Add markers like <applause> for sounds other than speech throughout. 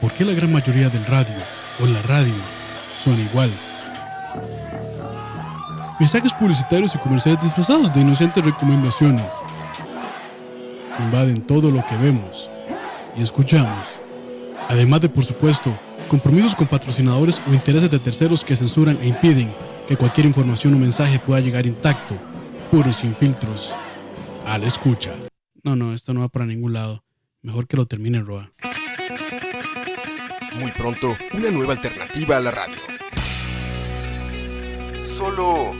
¿Por qué la gran mayoría del radio o la radio son igual? Mensajes publicitarios y comerciales disfrazados de inocentes recomendaciones invaden todo lo que vemos y escuchamos. Además de, por supuesto, compromisos con patrocinadores o intereses de terceros que censuran e impiden que cualquier información o mensaje pueda llegar intacto, puros sin filtros, a la escucha. No, no, esto no va para ningún lado. Mejor que lo termine Roa. Muy pronto, una nueva alternativa a la radio. Solo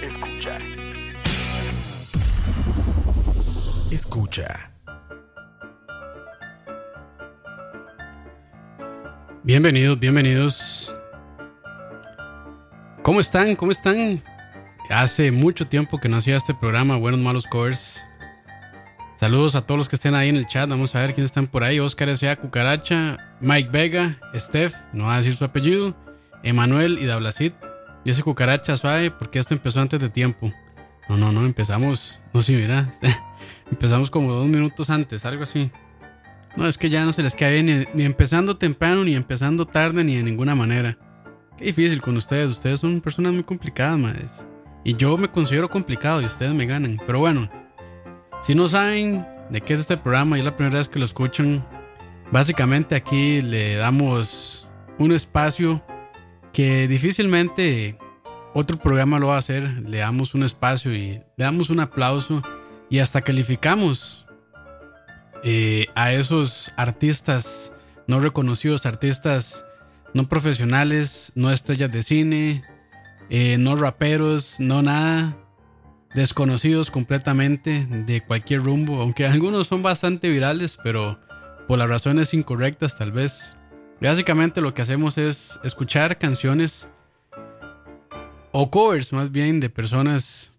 escucha. Escucha. Bienvenidos, bienvenidos. ¿Cómo están? ¿Cómo están? Hace mucho tiempo que no hacía este programa, Buenos Malos Covers. Saludos a todos los que estén ahí en el chat. Vamos a ver quiénes están por ahí. Oscar S.A. Cucaracha, Mike Vega, Steph, no va a decir su apellido, Emanuel y Dablacid. Ese Cucaracha suave porque esto empezó antes de tiempo. No, no, no, empezamos. No, sí, mira. <laughs> empezamos como dos minutos antes, algo así. No, es que ya no se les cae ni, ni empezando temprano, ni empezando tarde, ni de ninguna manera. Qué difícil con ustedes. Ustedes son personas muy complicadas, madres. Y yo me considero complicado y ustedes me ganan. Pero bueno, si no saben de qué es este programa y es la primera vez que lo escuchan, básicamente aquí le damos un espacio que difícilmente otro programa lo va a hacer. Le damos un espacio y le damos un aplauso y hasta calificamos eh, a esos artistas no reconocidos, artistas no profesionales, no estrellas de cine, eh, no raperos, no nada desconocidos completamente de cualquier rumbo, aunque algunos son bastante virales, pero por las razones incorrectas tal vez. Básicamente lo que hacemos es escuchar canciones o covers más bien de personas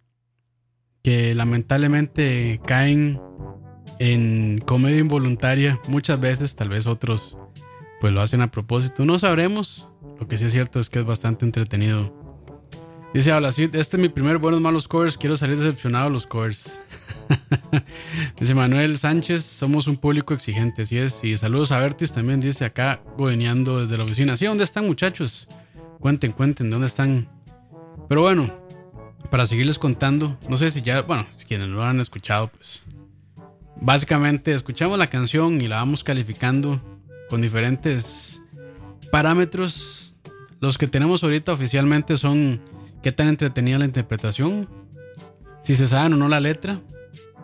que lamentablemente caen en comedia involuntaria muchas veces, tal vez otros pues lo hacen a propósito, no sabremos. Lo que sí es cierto es que es bastante entretenido Dice Habla este es mi primer buenos malos covers, quiero salir decepcionado de los covers. <laughs> dice Manuel Sánchez, somos un público exigente, así es. Y saludos a Vertis también, dice acá, godeneando desde la oficina. Sí, ¿dónde están muchachos? Cuenten, cuenten, ¿dónde están? Pero bueno, para seguirles contando, no sé si ya, bueno, quienes no lo han escuchado, pues básicamente escuchamos la canción y la vamos calificando con diferentes parámetros. Los que tenemos ahorita oficialmente son qué tan entretenida la interpretación, si se sabe o no la letra,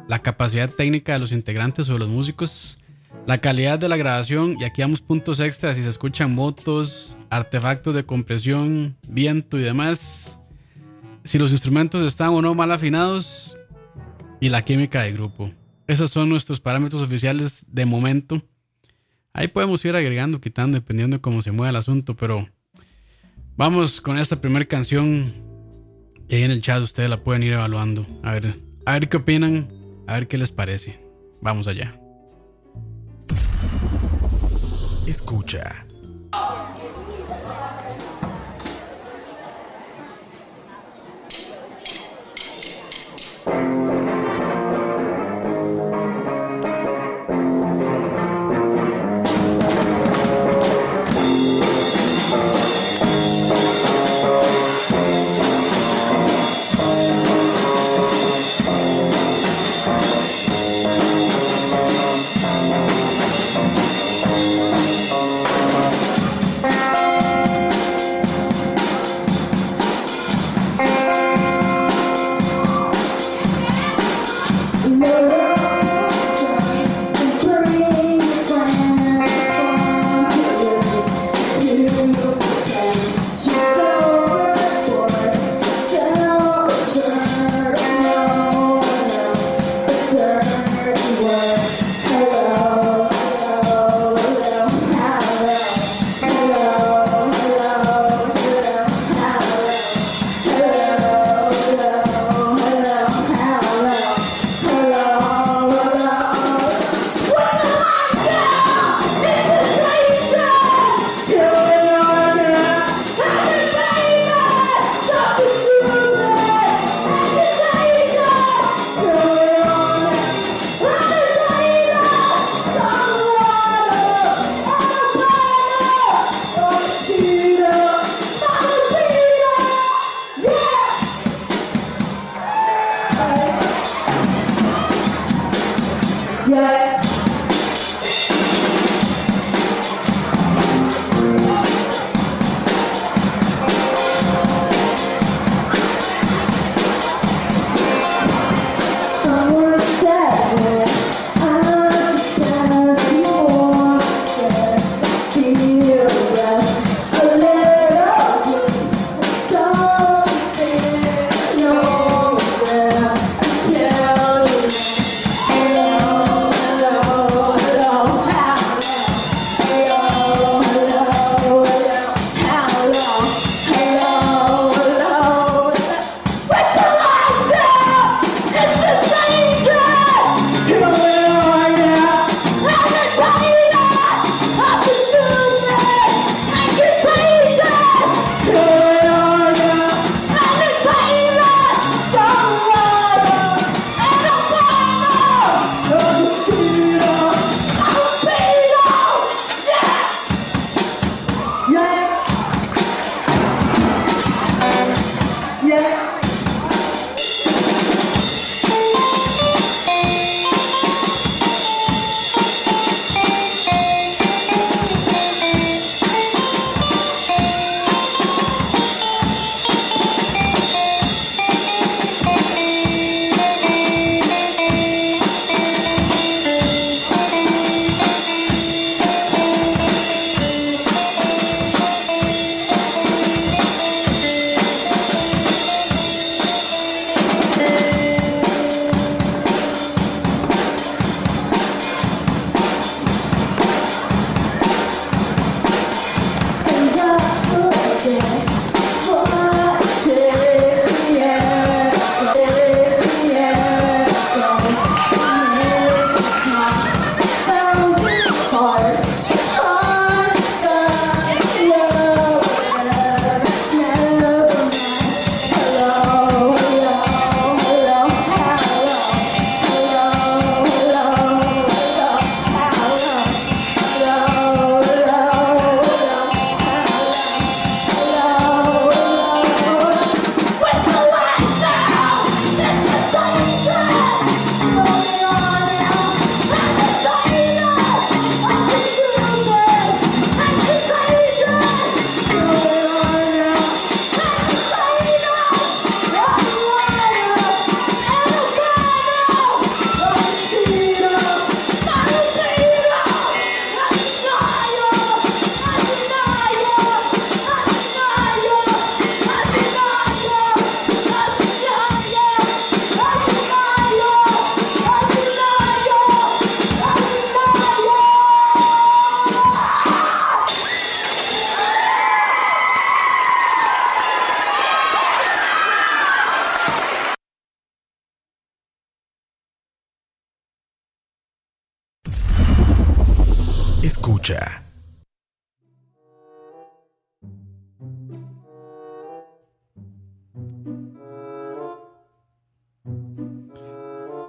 la capacidad técnica de los integrantes o de los músicos, la calidad de la grabación y aquí damos puntos extras si se escuchan motos, artefactos de compresión, viento y demás, si los instrumentos están o no mal afinados y la química de grupo. Esos son nuestros parámetros oficiales de momento. Ahí podemos ir agregando, quitando, dependiendo de cómo se mueva el asunto, pero vamos con esta primera canción y ahí en el chat ustedes la pueden ir evaluando. A ver, a ver qué opinan, a ver qué les parece. Vamos allá. Escucha.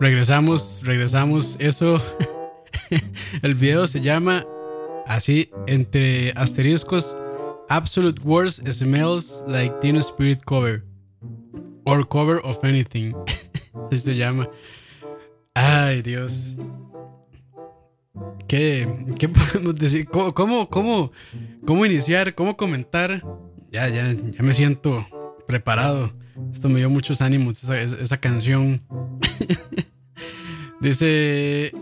Regresamos, regresamos. Eso, <laughs> el video se llama así, entre asteriscos, Absolute Worst Smells Like Teen Spirit Cover. Or Cover of Anything. <laughs> Así se llama. Ay, Dios. ¿Qué, <laughs> podemos decir? ¿Cómo, cómo, cómo, iniciar? ¿Cómo comentar? Ya, ya, ya me siento preparado. Esto me dio muchos ánimos, esa, esa canción. <laughs> Dice.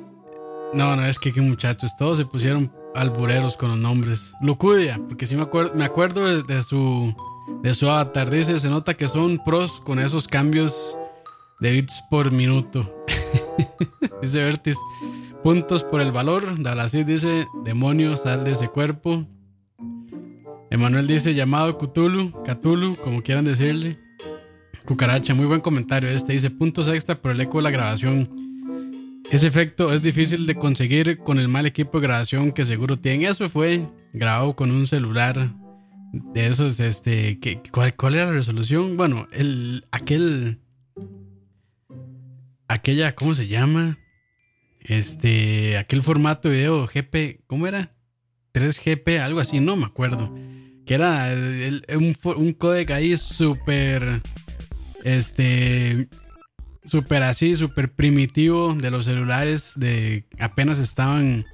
No, no, es que qué muchachos, todos se pusieron albureros con los nombres. Lucudia, porque sí me acuerdo, me acuerdo de, su de su avatar. Dice, se nota que son pros con esos cambios de bits por minuto. <laughs> dice Vertis. Puntos por el valor. Dalacid dice, demonio, sal de ese cuerpo. Emanuel dice, llamado Cthulhu, Cthulhu, como quieran decirle. Cucaracha, muy buen comentario este. Dice, puntos extra por el eco de la grabación. Ese efecto es difícil de conseguir con el mal equipo de grabación que seguro tienen. Eso fue grabado con un celular de esos, este, ¿cuál, ¿cuál, era la resolución? Bueno, el, aquel, aquella, ¿cómo se llama? Este, aquel formato de video GP, ¿cómo era? 3GP, algo así, no me acuerdo. Que era un, un codec ahí súper, este, súper así, súper primitivo de los celulares de apenas estaban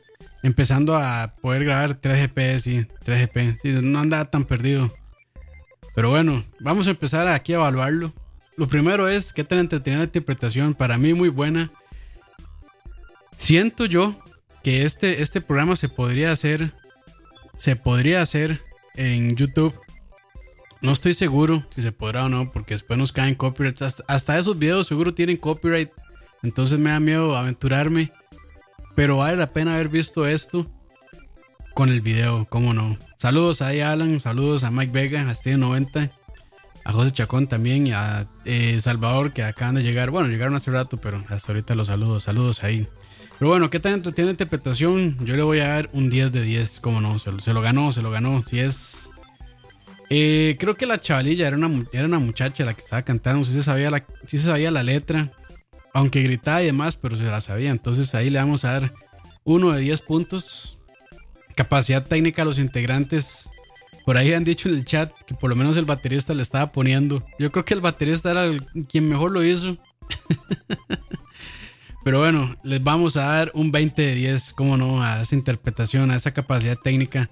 empezando a poder grabar 3GP, sí, 3GP, sí, no andaba tan perdido. Pero bueno, vamos a empezar aquí a evaluarlo. Lo primero es qué tan entretenida la interpretación, para mí muy buena. Siento yo que este, este programa se podría hacer, se podría hacer en YouTube no estoy seguro si se podrá o no, porque después nos caen copyrights. Hasta, esos videos seguro tienen copyright. Entonces me da miedo aventurarme. Pero vale la pena haber visto esto con el video, cómo no. Saludos a Alan, saludos a Mike Vega, a Steve 90, a José Chacón también y a eh, Salvador que acaban de llegar. Bueno, llegaron hace rato, pero hasta ahorita los saludos, saludos ahí. Pero bueno, ¿qué tal tiene interpretación? Yo le voy a dar un 10 de 10, cómo no, se, lo ganó, se lo ganó. Si es eh, creo que la chavalilla era una, era una muchacha la que estaba cantando, sí se, sabía la, sí se sabía la letra, aunque gritaba y demás, pero se la sabía. Entonces ahí le vamos a dar uno de 10 puntos. Capacidad técnica a los integrantes. Por ahí han dicho en el chat que por lo menos el baterista le estaba poniendo. Yo creo que el baterista era quien mejor lo hizo. <laughs> Pero bueno, les vamos a dar un 20 de 10, cómo no, a esa interpretación, a esa capacidad técnica.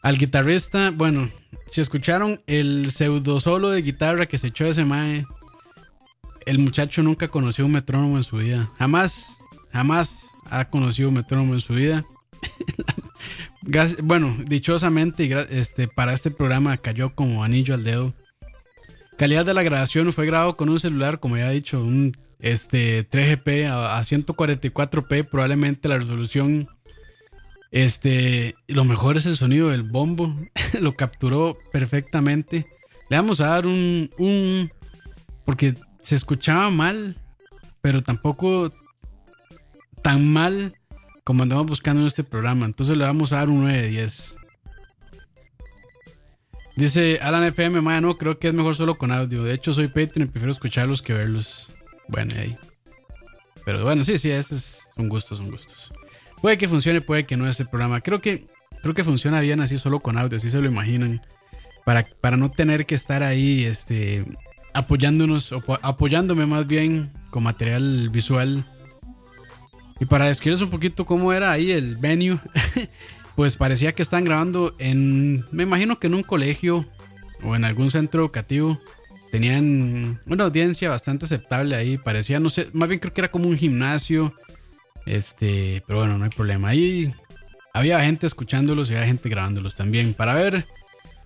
Al guitarrista, bueno, si escucharon el pseudo solo de guitarra que se echó ese mae, el muchacho nunca conoció un metrónomo en su vida. Jamás, jamás ha conocido un metrónomo en su vida. <laughs> bueno, dichosamente, este, para este programa cayó como anillo al dedo. Calidad de la grabación fue grabado con un celular, como ya he dicho, un este, 3GP a 144p, probablemente la resolución este, lo mejor es el sonido del bombo. <laughs> lo capturó perfectamente. Le vamos a dar un, un. Porque se escuchaba mal, pero tampoco tan mal como andamos buscando en este programa. Entonces le vamos a dar un 9 de 10. Dice Alan FM, no, creo que es mejor solo con audio. De hecho, soy Patreon y prefiero escucharlos que verlos. Bueno, ahí. Pero bueno, sí, sí, esos son gustos, son gustos. Puede que funcione, puede que no ese programa. Creo que, creo que funciona bien así solo con audio, así se lo imaginan. Para, para no tener que estar ahí este, apoyándonos, o apoyándome más bien con material visual. Y para describirles un poquito cómo era ahí el venue, <laughs> pues parecía que estaban grabando en, me imagino que en un colegio o en algún centro educativo. Tenían una audiencia bastante aceptable ahí, parecía, no sé, más bien creo que era como un gimnasio este, pero bueno, no hay problema. Ahí había gente escuchándolos y había gente grabándolos también. Para ver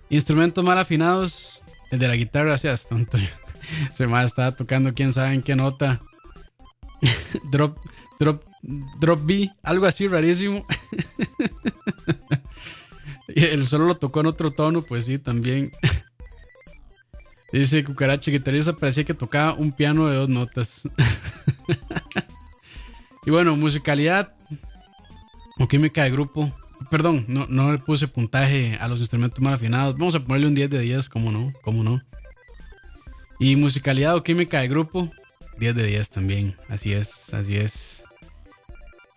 instrumentos mal afinados, el de la guitarra, seas tonto. <laughs> Se me estaba tocando, quién sabe en qué nota. <laughs> drop, drop, drop B, algo así rarísimo. <laughs> y él solo lo tocó en otro tono, pues sí, también. Dice Cucaracha, guitarrista parecía que tocaba un piano de dos notas. <laughs> Y bueno, musicalidad o química de grupo. perdón, no, no le puse puntaje a los instrumentos mal afinados. Vamos a ponerle un 10 de 10, ¿cómo no? ¿Cómo no? Y musicalidad o química de grupo, 10 de 10 también. Así es, así es.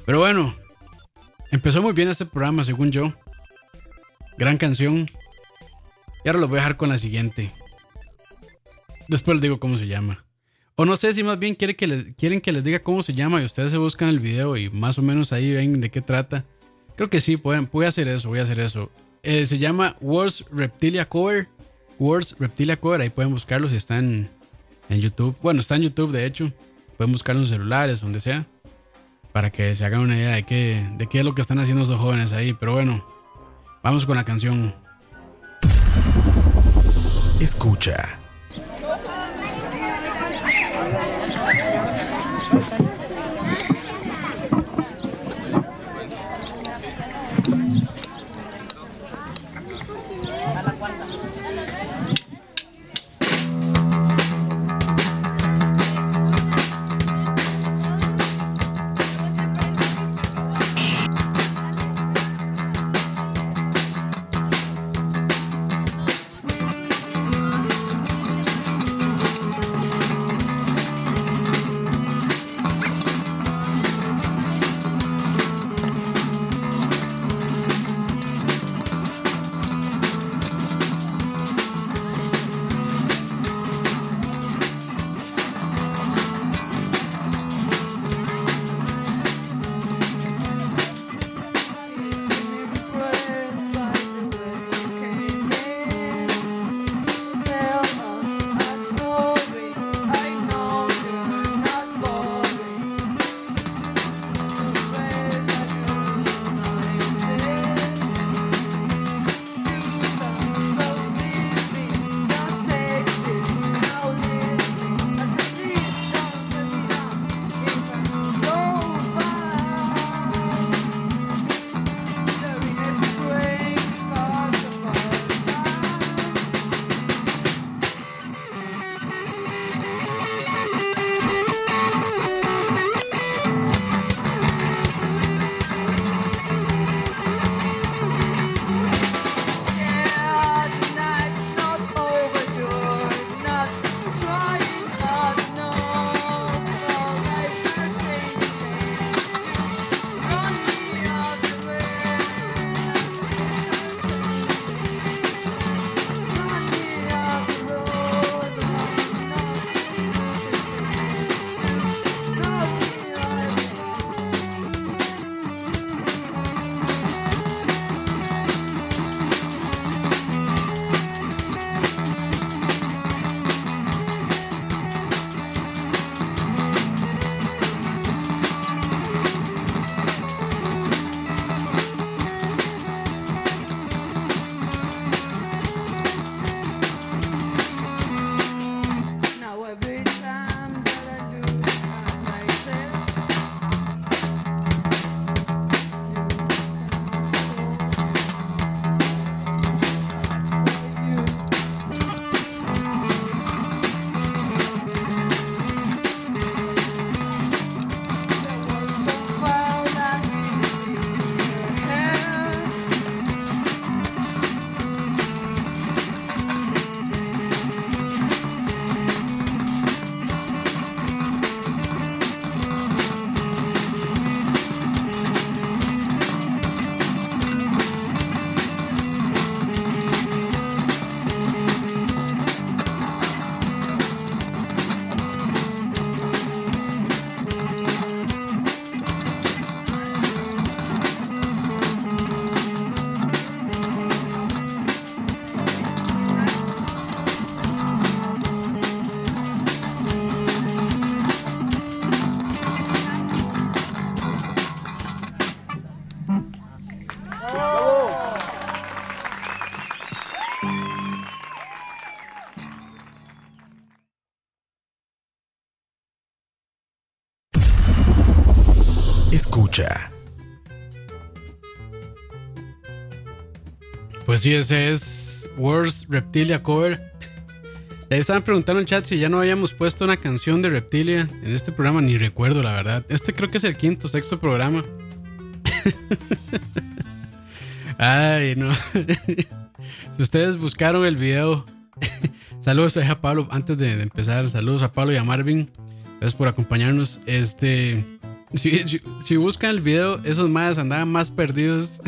Pero bueno, empezó muy bien este programa, según yo. Gran canción. Y ahora lo voy a dejar con la siguiente. Después les digo cómo se llama. O no sé si más bien quiere que quieren que les diga cómo se llama y ustedes se buscan el video y más o menos ahí ven de qué trata. Creo que sí, pueden, voy a hacer eso, voy a hacer eso. Eh, se llama Words Reptilia Cover. Words Reptilia Cover, ahí pueden buscarlo si están en YouTube. Bueno, está en YouTube de hecho. Pueden buscarlo en celulares, donde sea. Para que se hagan una idea de qué, de qué es lo que están haciendo esos jóvenes ahí. Pero bueno, vamos con la canción. Escucha. Pues sí, ese es Words Reptilia Cover. Ya estaban preguntando en chat si ya no habíamos puesto una canción de Reptilia en este programa, ni recuerdo la verdad. Este creo que es el quinto, sexto programa. <laughs> Ay, no. <laughs> si ustedes buscaron el video, <laughs> saludos a Pablo antes de, empezar. Saludos a Pablo y a Marvin. Gracias por acompañarnos. Este, si, buscan el video, esos más andaban más perdidos.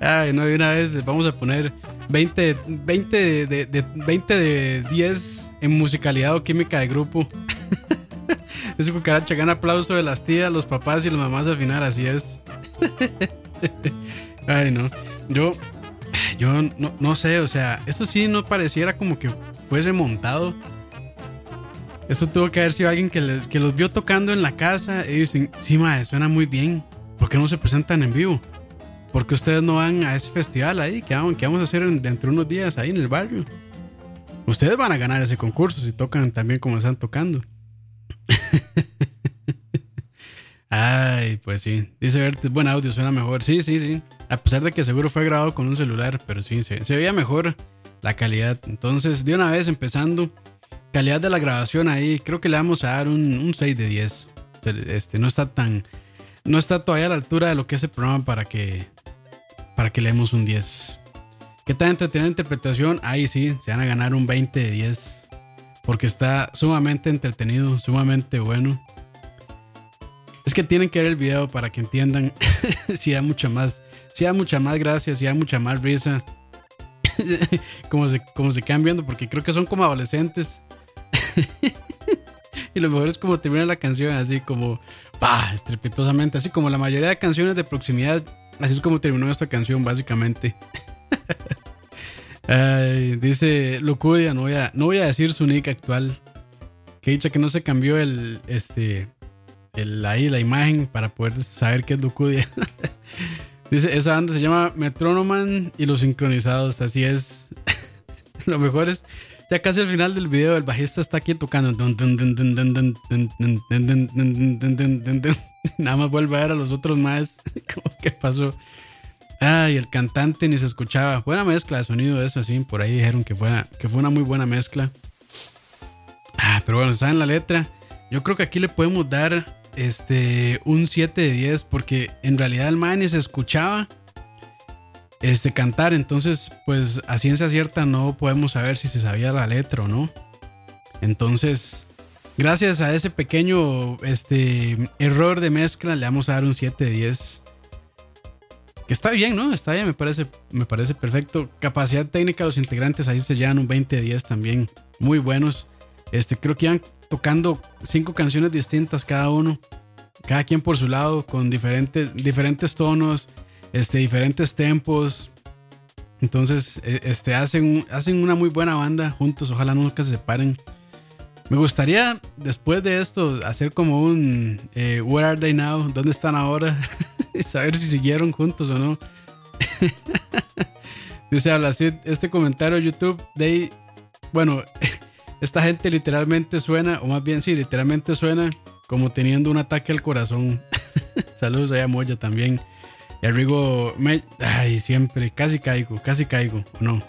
Ay, no, una vez les vamos a poner 20, 20 de, de, 20 de 10 en musicalidad o química de grupo. <laughs> Ese cucaracha gana aplauso de las tías, los papás y las mamás al final, así es. <laughs> Ay, no. Yo, yo no, sé, o sea, eso sí no pareciera como que fuese montado. Esto tuvo que haber sido alguien que, les, que los vio tocando en la casa y dicen, sí, madre, suena muy bien. ¿Por qué no se presentan en vivo? ¿Por qué ustedes no van a ese festival ahí? ¿Qué vamos, vamos a hacer dentro de unos días ahí en el barrio? Ustedes van a ganar ese concurso si tocan también como están tocando. <laughs> Ay, pues sí. Dice Verte, buen audio, suena mejor. Sí, sí, sí. A pesar de que seguro fue grabado con un celular, pero sí, se, veía mejor la calidad. Entonces, de una vez empezando, calidad de la grabación ahí, creo que le vamos a dar un, 6 de 10. Este, no está tan. No está todavía a la altura de lo que es el programa para que. Para que leemos un 10. ¿Qué tal entretenida interpretación? Ahí sí, se van a ganar un 20 de 10 porque está sumamente entretenido, sumamente bueno. Es que tienen que ver el video para que entiendan <laughs> si da mucha más, si da mucha más gracia, si da mucha más risa. <laughs> como, se, como se quedan viendo, porque creo que son como adolescentes. <laughs> y lo mejor es como termina la canción, así como, pa, estrepitosamente, así como la mayoría de canciones de proximidad, así es como terminó esta canción, básicamente dice Lucudia, no voy, a, no voy a decir su nick actual. Que dicha que no se cambió el, este, el, ahí la imagen para poder saber qué es Lucudia. dice, esa banda se llama Metronoman y los sincronizados, así es. Lo mejor es, ya casi al final del video, el bajista está aquí tocando. <laughs> Nada más vuelve a ver a los otros más. <laughs> ¿Cómo que pasó? Ay, el cantante ni se escuchaba. Buena mezcla de sonido eso, así. Por ahí dijeron que fue, que fue una muy buena mezcla. Ah, pero bueno, en la letra. Yo creo que aquí le podemos dar este, un 7 de 10 porque en realidad el man ni se escuchaba este, cantar. Entonces, pues a ciencia cierta no podemos saber si se sabía la letra o no. Entonces, gracias a ese pequeño este, error de mezcla, le vamos a dar un 7 de 10 está bien, ¿no? Está bien, me parece, me parece perfecto. Capacidad técnica, los integrantes ahí se llevan un 20 de 10 también. Muy buenos. Este, creo que iban tocando cinco canciones distintas cada uno. Cada quien por su lado, con diferentes, diferentes tonos, este, diferentes tempos. Entonces, e, este, hacen, hacen una muy buena banda juntos. Ojalá nunca se separen. Me gustaría, después de esto, hacer como un eh, Where Are They Now? ¿Dónde están ahora? <laughs> saber si siguieron juntos o no. <laughs> Dice habla así este comentario de YouTube de bueno, <laughs> esta gente literalmente suena, o más bien sí, literalmente suena como teniendo un ataque al corazón. Saludos a Moya también. Y a me, ay, siempre, casi caigo, casi caigo. No,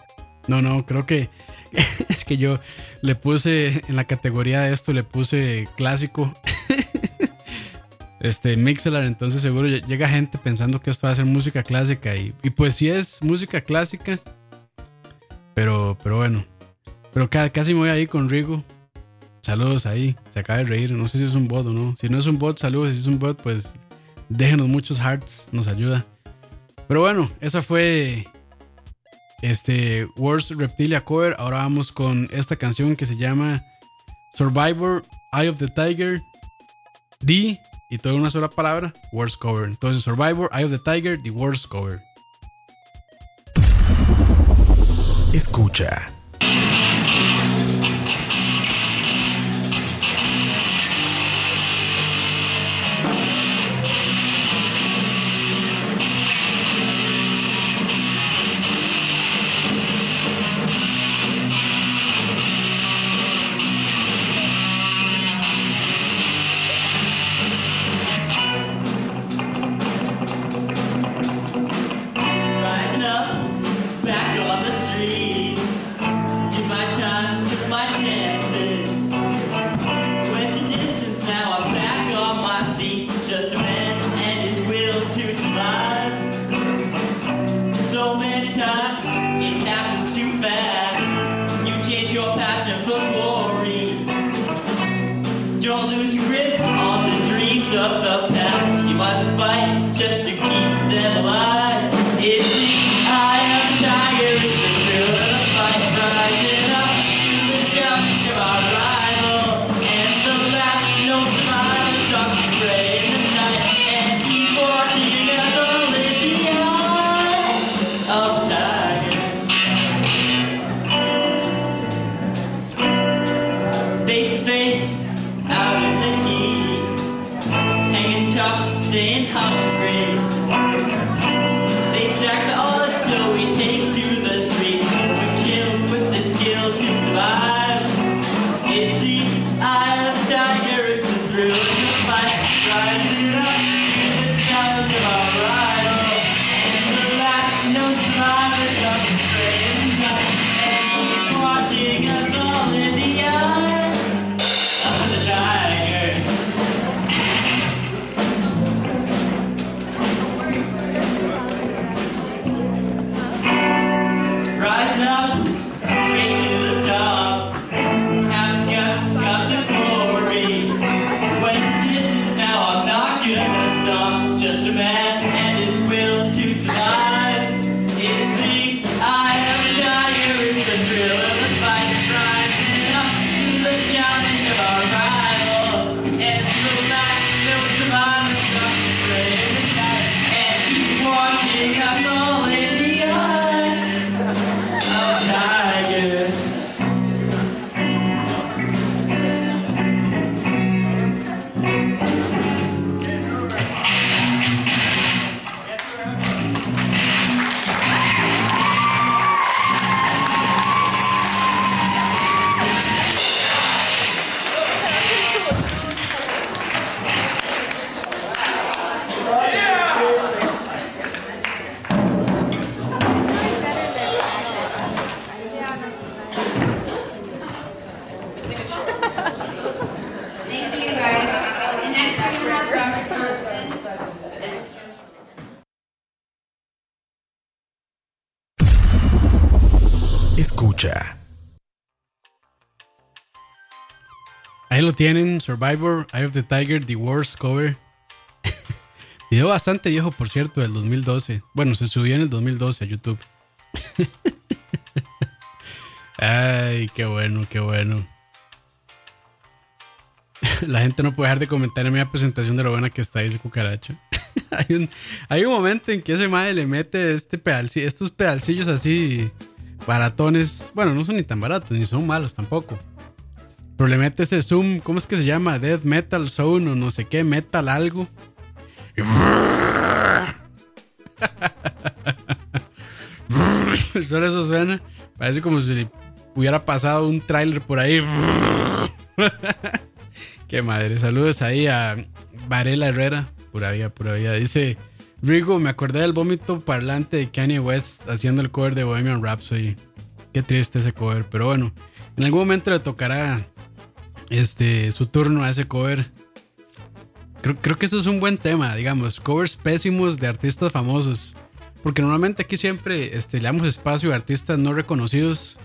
no, no, creo que <laughs> es que yo le puse en la categoría de esto, le puse clásico. este Mixelar, entonces seguro llega gente pensando que esto va a ser música clásica y, pues sí es música clásica, pero, pero bueno, pero casi me voy ahí con Rigo. Saludos ahí, se acaba de reír, no sé si es un bot o no. Si no es un bot, saludos, si es un bot, pues déjenos muchos hearts, nos ayuda. Pero bueno, esa fue este Worst Reptilia Cover. Ahora vamos con esta canción que se llama Survivor, Eye of the Tiger, D y toda una sola palabra, Worst Cover. Entonces Survivor, Eye of the Tiger, The Worst Cover. Escucha. Escucha. Ahí lo tienen, Survivor, Eye of the Tiger, The Worst Cover. <laughs> Video bastante viejo, por cierto, del 2012. Bueno, se subió en el 2012 a YouTube. <laughs> Ay, qué bueno, qué bueno. La gente no puede dejar de comentar en mi presentación de lo buena que está ese cucaracho. <laughs> hay, un, hay un momento en que ese madre le mete este pedalcillo, estos pedalcillos así baratones. Bueno, no son ni tan baratos, ni son malos tampoco. Pero le mete ese zoom, ¿cómo es que se llama? Death Metal Zone o no sé qué, metal algo. <laughs> Solo eso suena. Parece como si hubiera pasado un tráiler por ahí. <laughs> Qué madre. Saludos ahí a Varela Herrera. Pura vida, pura vida. Dice Rigo, me acordé del vómito parlante de Kanye West haciendo el cover de Bohemian Rhapsody. Qué triste ese cover. Pero bueno, en algún momento le tocará este, su turno a ese cover. Creo, creo que eso es un buen tema, digamos. Covers pésimos de artistas famosos. Porque normalmente aquí siempre este, le damos espacio a artistas no reconocidos.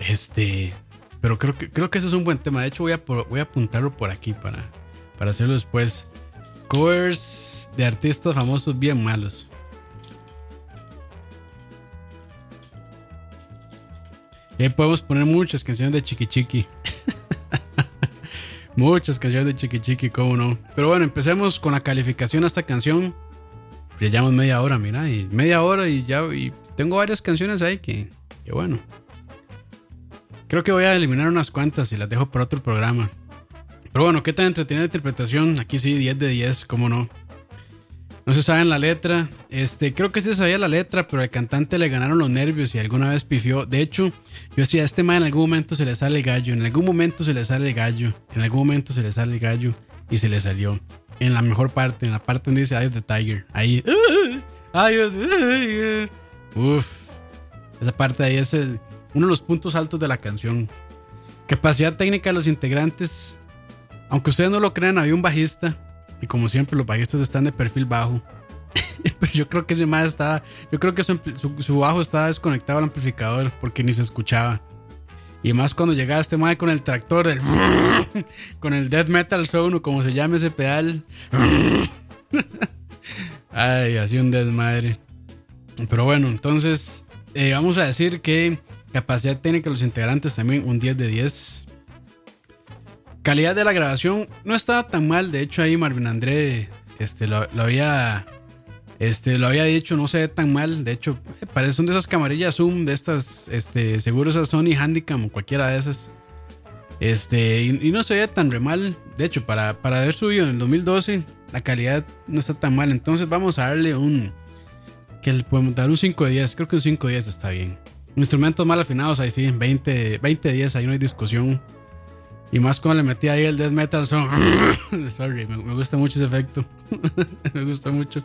Este. Pero creo que, creo que eso es un buen tema. De hecho, voy a, voy a apuntarlo por aquí para, para hacerlo después. Covers de artistas famosos bien malos. Y ahí podemos poner muchas canciones de Chiqui Chiqui. <laughs> muchas canciones de Chiqui Chiqui, cómo no. Pero bueno, empecemos con la calificación a esta canción. Ya llevamos media hora, mira, y media hora y ya y tengo varias canciones ahí que, que bueno. Creo que voy a eliminar unas cuantas y las dejo para otro programa. Pero bueno, ¿qué tan entretenida interpretación? Aquí sí, 10 de 10, cómo no. No se sabe la letra. Este, creo que se sabía la letra, pero al cantante le ganaron los nervios y alguna vez pifió. De hecho, yo decía, este man en algún momento se le sale el gallo, en algún momento se le sale el gallo, en algún momento se le sale el gallo y se le salió en la mejor parte, en la parte donde dice Eye of the Tiger. Ahí. Eye of the Tiger. Uf. Esa parte ahí es uno de los puntos altos de la canción. Capacidad técnica de los integrantes. Aunque ustedes no lo crean, había un bajista. Y como siempre, los bajistas están de perfil bajo. <laughs> Pero yo creo que ese más estaba. Yo creo que su, bajo estaba desconectado al amplificador porque ni se escuchaba. Y más cuando llegaba este madre con el tractor, el <laughs> con el Death Metal Zone o como se llame ese pedal. <laughs> Ay, así un desmadre. Pero bueno, entonces eh, vamos a decir que capacidad técnica de los integrantes también un 10 de 10. Calidad de la grabación no estaba tan mal. De hecho, ahí Marvin André este, lo, había este, lo había dicho, no se ve tan mal. De hecho, parece una de esas camarillas Zoom, de estas, este, seguro esas Sony Handicam o cualquiera de esas. Este, y, no se ve tan re mal. De hecho, para, para haber subido en el 2012, la calidad no está tan mal. Entonces vamos a darle un, que le podemos dar un 5 de 10. Creo que un 5 de 10 está bien. Instrumentos mal afinados, ahí sí, 20, 20 de 10, ahí no hay discusión. Y más cuando le metí ahí el death metal son. <coughs> Sorry, me, gusta mucho ese efecto. <laughs> me gusta mucho.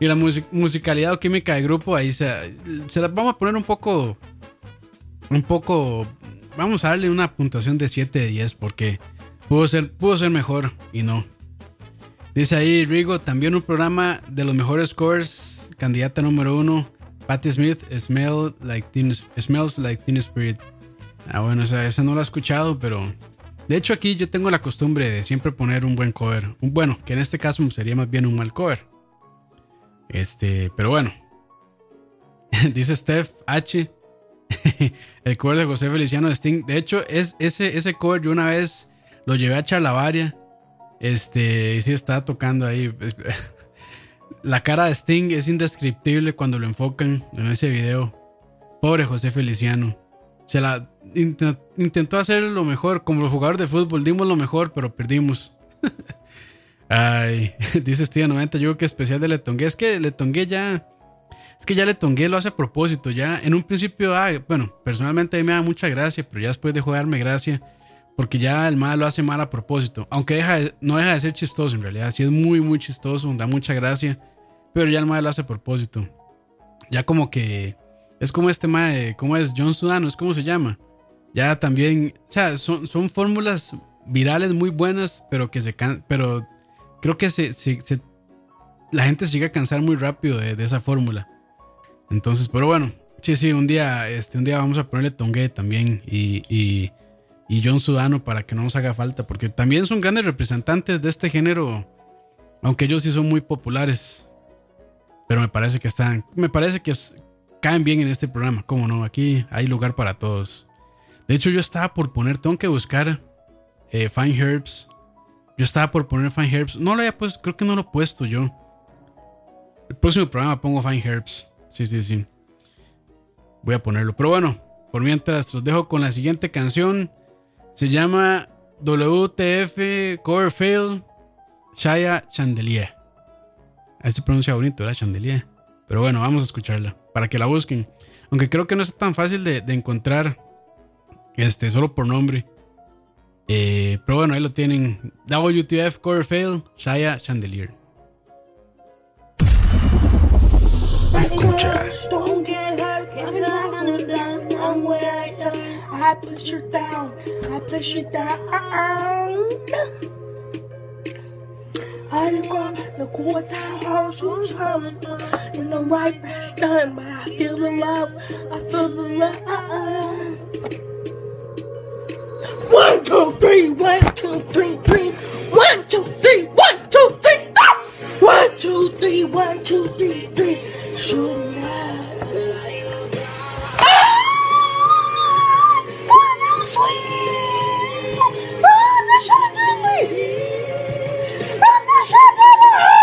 Y la musicalidad o química de grupo, ahí se, se la vamos a poner un poco. Un poco. Vamos a darle una puntuación de 7 de 10 porque pudo ser, pudo ser mejor y no. Dice ahí Rigo, también un programa de los mejores scores, candidata número uno, Patti Smith, Smell like Smells Like Teen Spirit. Ah, bueno, esa, esa no la he escuchado, pero de hecho aquí yo tengo la costumbre de siempre poner un buen cover. Un, bueno, que en este caso sería más bien un mal cover. Este, pero bueno. <laughs> Dice Steph H. <laughs> el cover de José Feliciano de Sting. De hecho, es, ese, ese cover yo una vez lo llevé a Charlavaria. Este, y sí estaba tocando ahí. <laughs> La cara de Sting es indescriptible cuando lo enfocan en ese video. Pobre José Feliciano. Se la intentó hacer lo mejor. Como los jugadores de fútbol, dimos lo mejor, pero perdimos. <laughs> Ay, <laughs> dice Steve 90, yo creo que especial de Letongue. Es que Letongue ya. Es que ya Letongue lo hace a propósito. Ya en un principio, ah, bueno, personalmente a mí me da mucha gracia, pero ya después de jugarme gracia. Porque ya el mal lo hace mal a propósito. Aunque deja no deja de ser chistoso en realidad. Sí es muy, muy chistoso, da mucha gracia. Pero ya el mal lo hace a propósito. Ya como que. Es como este mal, ¿cómo es? John Sudano, es como se llama. Ya también. O sea, son, son fórmulas virales muy buenas, pero que se can, pero creo que se, la gente se llega a cansar muy rápido de, esa fórmula. Entonces, pero bueno, Sí, sí, un día, este, un día vamos a ponerle Tongue también y, y, y John Sudano para que no nos haga falta, porque también son grandes representantes de este género, aunque ellos sí son muy populares. Pero me parece que están, me parece que caen bien en este programa, ¿cómo no? Aquí hay lugar para todos. De hecho, yo estaba por poner, tengo que buscar eh, Fine Herbs. Yo estaba por poner Fine Herbs. No lo había puesto, creo que no lo he puesto yo. El próximo programa pongo Fine Herbs. Sí, sí, sí. Voy a ponerlo. Pero bueno, por mientras los dejo con la siguiente canción. Se llama WTF Coverfield Shaya Chandelier. Ahí se pronuncia bonito, ¿verdad? Chandelier. Pero bueno, vamos a escucharla para que la busquen. Aunque creo que no es tan fácil de encontrar este, solo por nombre. Eh, pero bueno, ahí lo tienen. WTF Coverfield Shaya Chandelier. Escucha. I. I got the cool time horse who's hurt. In the right breast done, but I feel the love, I feel the love. One, two, three, one, two, three, three. One, two, three, one, two, three. Ah! One, two, three, one, two, three, three. Shoot sweet from the chandelier, from the chandelier.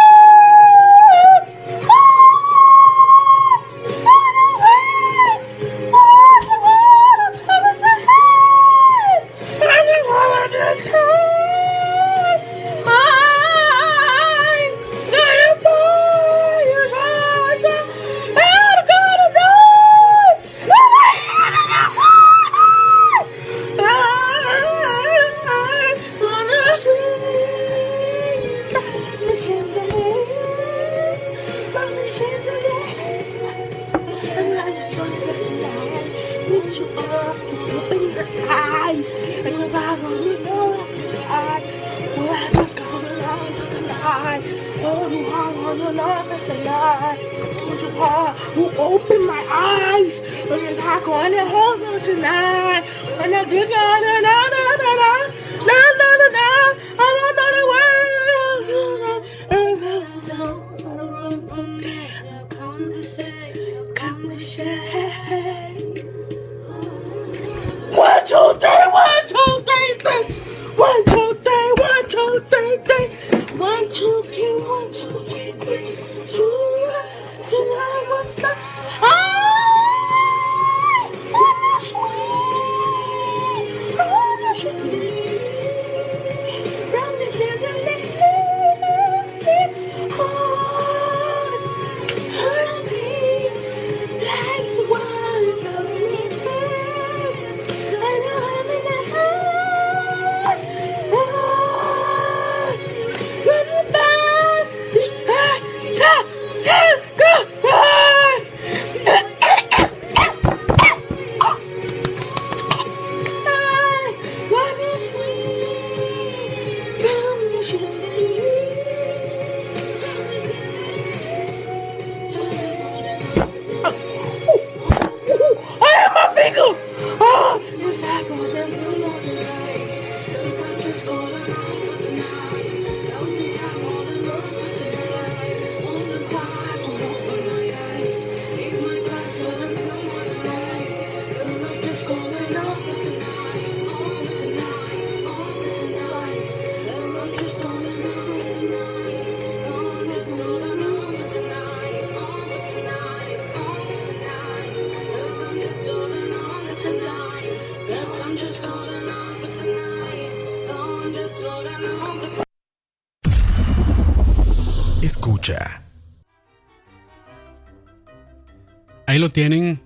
Lo tienen.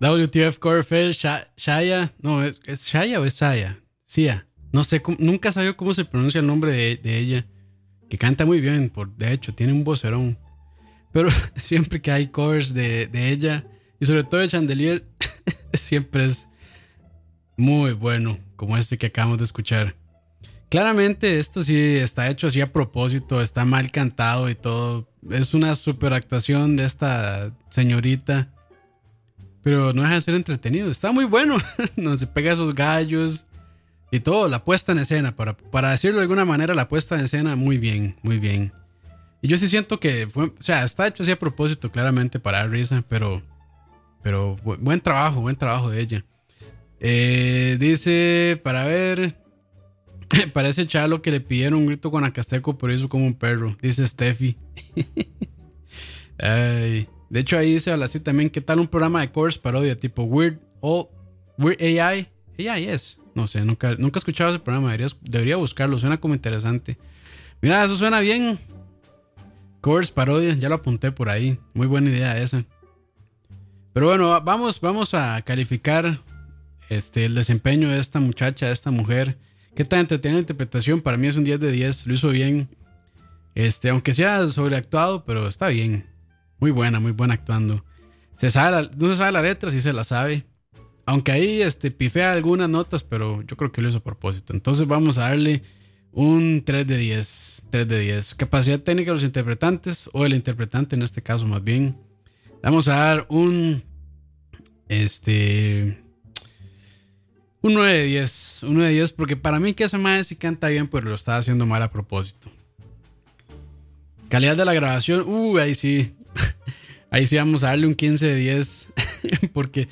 WTF Sha- Shaya. No, ¿es, es Shaya o es Shaya? Sia. No sé, nunca sabía cómo se pronuncia el nombre de, de ella. Que canta muy bien, por, de hecho, tiene un vocerón. Pero <laughs> siempre que hay covers de, de ella, y sobre todo de Chandelier, <laughs> siempre es muy bueno, como este que acabamos de escuchar. Claramente esto sí está hecho así a propósito, está mal cantado y todo. Es una super actuación de esta señorita. pero no deja de ser entretenido. Está muy bueno. <laughs> no se pega esos gallos y todo. La puesta en escena, para, para decirlo de alguna manera, la puesta en escena muy bien, muy bien. Y yo sí siento que o sea, está hecho así a propósito, claramente, para risa, pero, pero buen trabajo, buen trabajo de ella. Eh, dice, para ver, <laughs> parece Chalo que le pidieron un grito con Acasteco, pero hizo como un perro, dice Steffi. <laughs> De hecho, ahí dice así también, ¿qué tal un programa de course parodia tipo Weird, o Weird AI? AI es. No sé, nunca, nunca he escuchado ese programa, debería, debería buscarlo, suena como interesante. Mira, eso suena bien. Course parodia, ya lo apunté por ahí. Muy buena idea esa. Pero bueno, vamos, vamos a calificar este, el desempeño de esta muchacha, de esta mujer. ¿Qué tan entretenida la interpretación? Para mí es un 10 de 10, lo hizo bien. Este, aunque sea sobreactuado, pero está bien. Muy buena, muy buena actuando. Se sabe no se sabe la letra, sí se la sabe. Aunque ahí este, pifea algunas notas, pero yo creo que lo hizo a propósito. Entonces vamos a darle un 3 de 10. 3 de 10. Capacidad técnica de los interpretantes, o el interpretante en este caso más bien. Vamos a dar un. Este. Un 9 de 10. Un 9 de 10, porque para mí que esa madre sí canta bien, pero lo está haciendo mal a propósito. Calidad de la grabación, uh, ahí sí. <laughs> Ahí sí vamos a darle un 15 de 10. <laughs> Porque,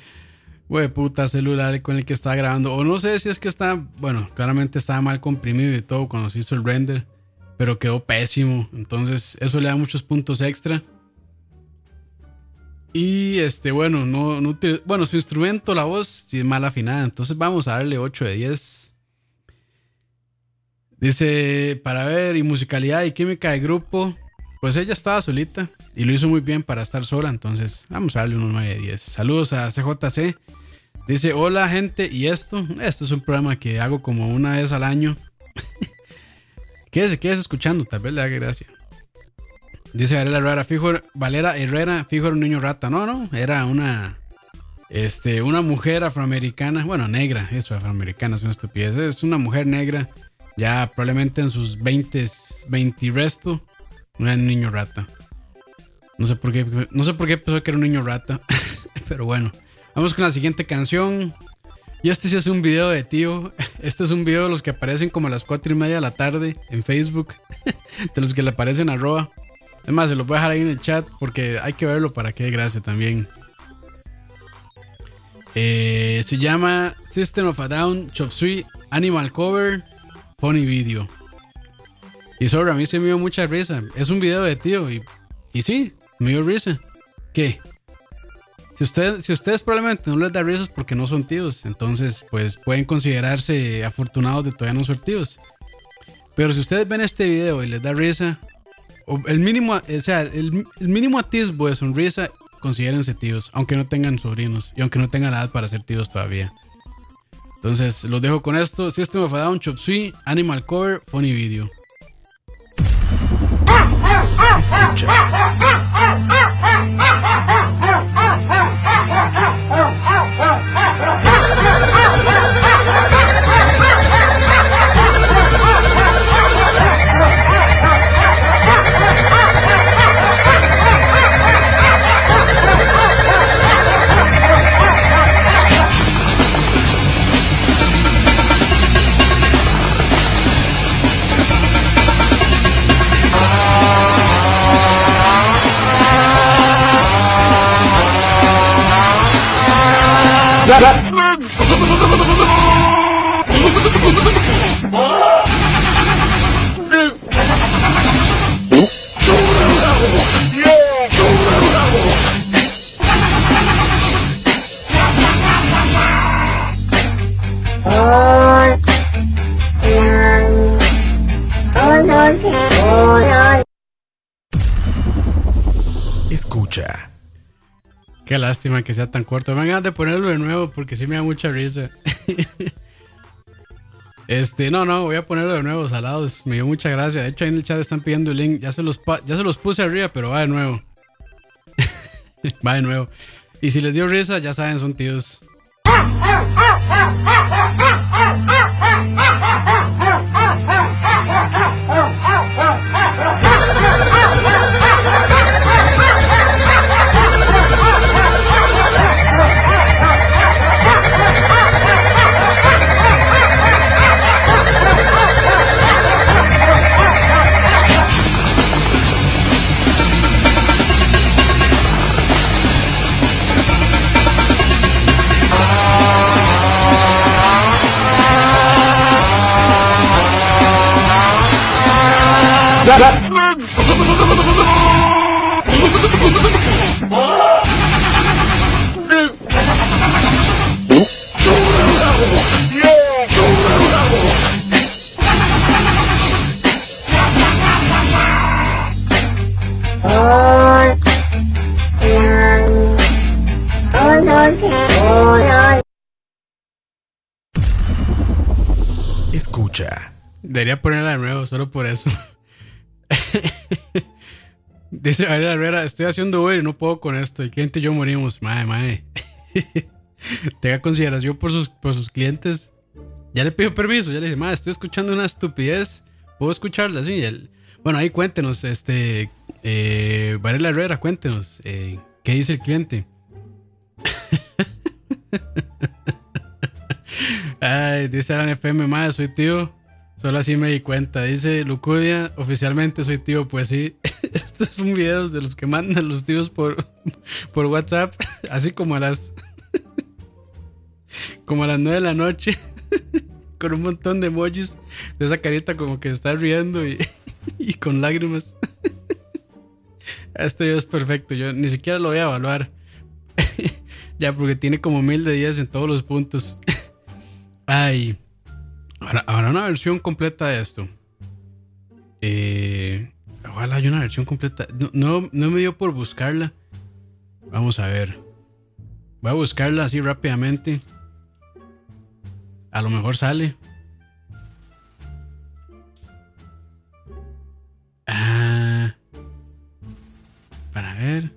güey, puta celular con el que está grabando. O no sé si es que está, bueno, claramente estaba mal comprimido y todo cuando se hizo el render. Pero quedó pésimo. Entonces, eso le da muchos puntos extra. Y este, bueno, no, no bueno, su instrumento, la voz, sí es mal afinada. Entonces vamos a darle 8 de 10. Dice, para ver, y musicalidad y química de grupo, pues ella estaba solita y lo hizo muy bien para estar sola. Entonces, vamos a darle un 9 de 10. Saludos a CJC. Dice: Hola, gente. Y esto, esto es un programa que hago como una vez al año. <laughs> quédese, quédese escuchando, tal vez le haga gracia. Dice Valera Herrera, fijo, Valera Herrera, fijo era un niño rata. No, no, era una, este, una mujer afroamericana, bueno, negra, eso, afroamericana, es una estupidez. Es una mujer negra, ya probablemente en sus 20, 20 y resto, era un niño rata. No sé por qué, no sé por qué pensó que era un niño rata. <laughs> Pero bueno, vamos con la siguiente canción. Y este sí es un video de tío. <laughs> Este es un video de los que aparecen como a las 4 y media de la tarde en Facebook. <laughs> De los que le aparecen arroba. Es más, se los voy a dejar ahí en el chat porque hay que verlo para que dé gracia también. Eh, se llama System of a Down Chop Suey Animal Cover Funny Video. Y sobre a mí se me dio mucha risa. Es un video de tío y, y sí, me dio risa. ¿Qué? Si, usted, si ustedes probablemente no les da risas porque no son tíos, entonces pues pueden considerarse afortunados de todavía no ser tíos. Pero si ustedes ven este video y les da risa, el mínimo, o sea, el, el mínimo atisbo de sonrisa, considérense tíos, aunque no tengan sobrinos y aunque no tengan edad para ser tíos todavía. Entonces los dejo con esto. System of a Down, Chop Suey, Animal Cover, Funny Video. Escucha. <laughs> Escucha. Lástima que sea tan corto. Me van de ponerlo de nuevo porque sí me da mucha risa. este, no, no, voy a ponerlo de nuevo, salados. Me dio mucha gracia. De hecho, en el chat están pidiendo el link. Ya se los, ya se los puse arriba, pero va de nuevo. <laughs> va de nuevo. Y si les dio risa, ya saben, son tíos. Escucha. Debería ponerla de nuevo, solo por eso. <laughs> <laughs> Dice Ariel Herrera, estoy haciendo Uber y no puedo con esto. El cliente y yo morimos. Mae, mae. <laughs> Tenga consideración por sus, por sus clientes. Ya le pido permiso, ya le dije, mae, estoy escuchando una estupidez. ¿Puedo escucharla? Sí. Bueno, ahí cuéntenos, este... Eh, Varela Herrera, cuéntenos. eh, ¿Qué dice el cliente? <laughs> Dice Alan FM, madre, soy tío. Solo así me di cuenta. Dice Lucudia, oficialmente soy tío. Pues sí, <laughs> estos son videos de los que mandan los tíos por, <laughs> por WhatsApp. <laughs> Así como a las. Como a las 9 de la noche. Con un montón de emojis. De esa carita como que está riendo y, y con lágrimas. Este video es perfecto. Yo ni siquiera lo voy a evaluar. Ya, porque tiene como mil de 10 en todos los puntos. Ay. Ahora, habrá una versión completa de esto. Eh, ojalá haya una versión completa. No, no, no me dio por buscarla. Vamos a ver. Voy a buscarla así rápidamente. A lo mejor sale. Ah. Para ver.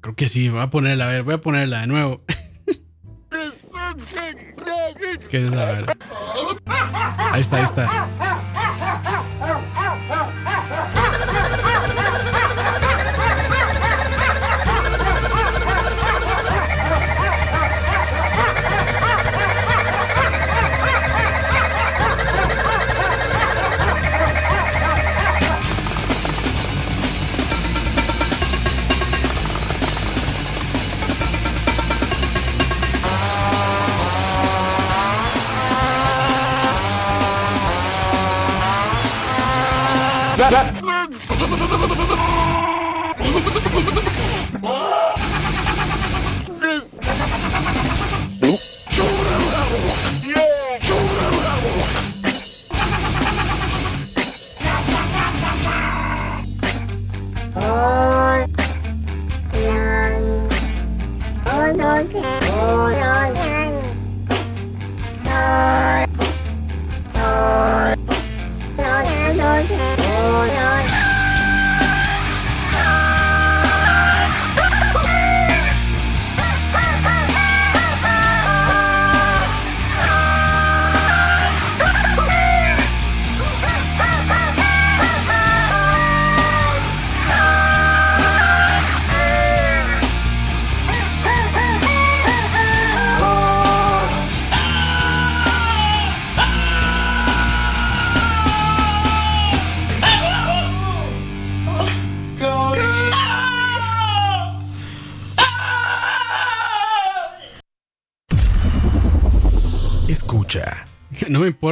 Creo que sí, voy a ponerla, a ver, voy a ponerla de nuevo. <laughs> ¿Qué es? A ver. Ahí está, ahí está. Escucha.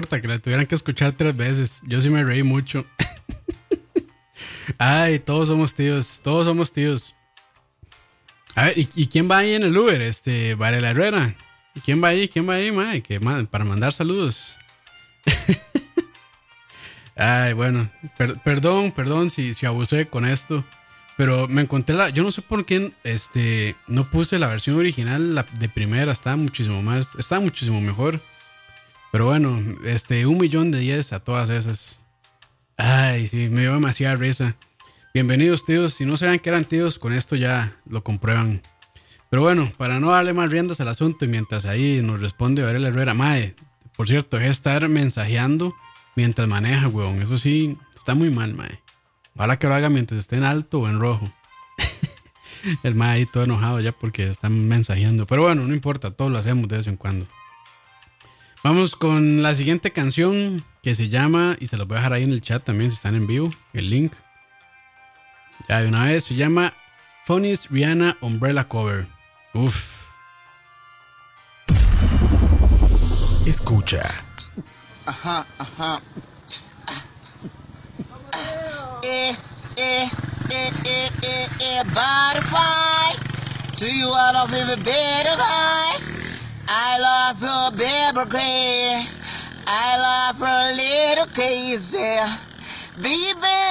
Que la tuvieran que escuchar tres veces. Yo sí me reí mucho. <laughs> Ay, todos somos tíos. Todos somos tíos. A ver, ¿y, quién va ahí en el Uber? Este, Varela Herrera. ¿Y quién va ahí? ¿Quién va ahí, mae? Que, ma- para mandar saludos. <laughs> Ay, bueno. per- perdón, perdón si, si abusé con esto. Pero me encontré la. Yo no sé por qué este, no puse la versión original la de primera. Estaba muchísimo más. Estaba muchísimo mejor. Pero bueno, este, un millón de 10 a todas esas. Ay, sí, me dio demasiada risa. Bienvenidos, tíos. Si no sabían que eran tíos, con esto ya lo comprueban. Pero bueno, para no darle más riendas al asunto y mientras ahí nos responde Varela Herrera, Mae, por cierto, es estar mensajeando mientras maneja, weón. Eso sí, está muy mal, Mae. Ojalá que lo haga mientras esté en alto o en rojo. <laughs> El Mae ahí todo enojado ya porque están mensajeando. Pero bueno, no importa, todos lo hacemos de vez en cuando. Vamos con la siguiente canción que se llama, y se los voy a dejar ahí en el chat también si están en vivo, el link. Ya de una vez, se llama Funny's Rihanna Umbrella Cover. Uf. Escucha. Ajá, ajá. eh, eh, eh, eh, eh, eh, butterfly. To you I love you better I love you baby gray. I love her little crazy. Baby,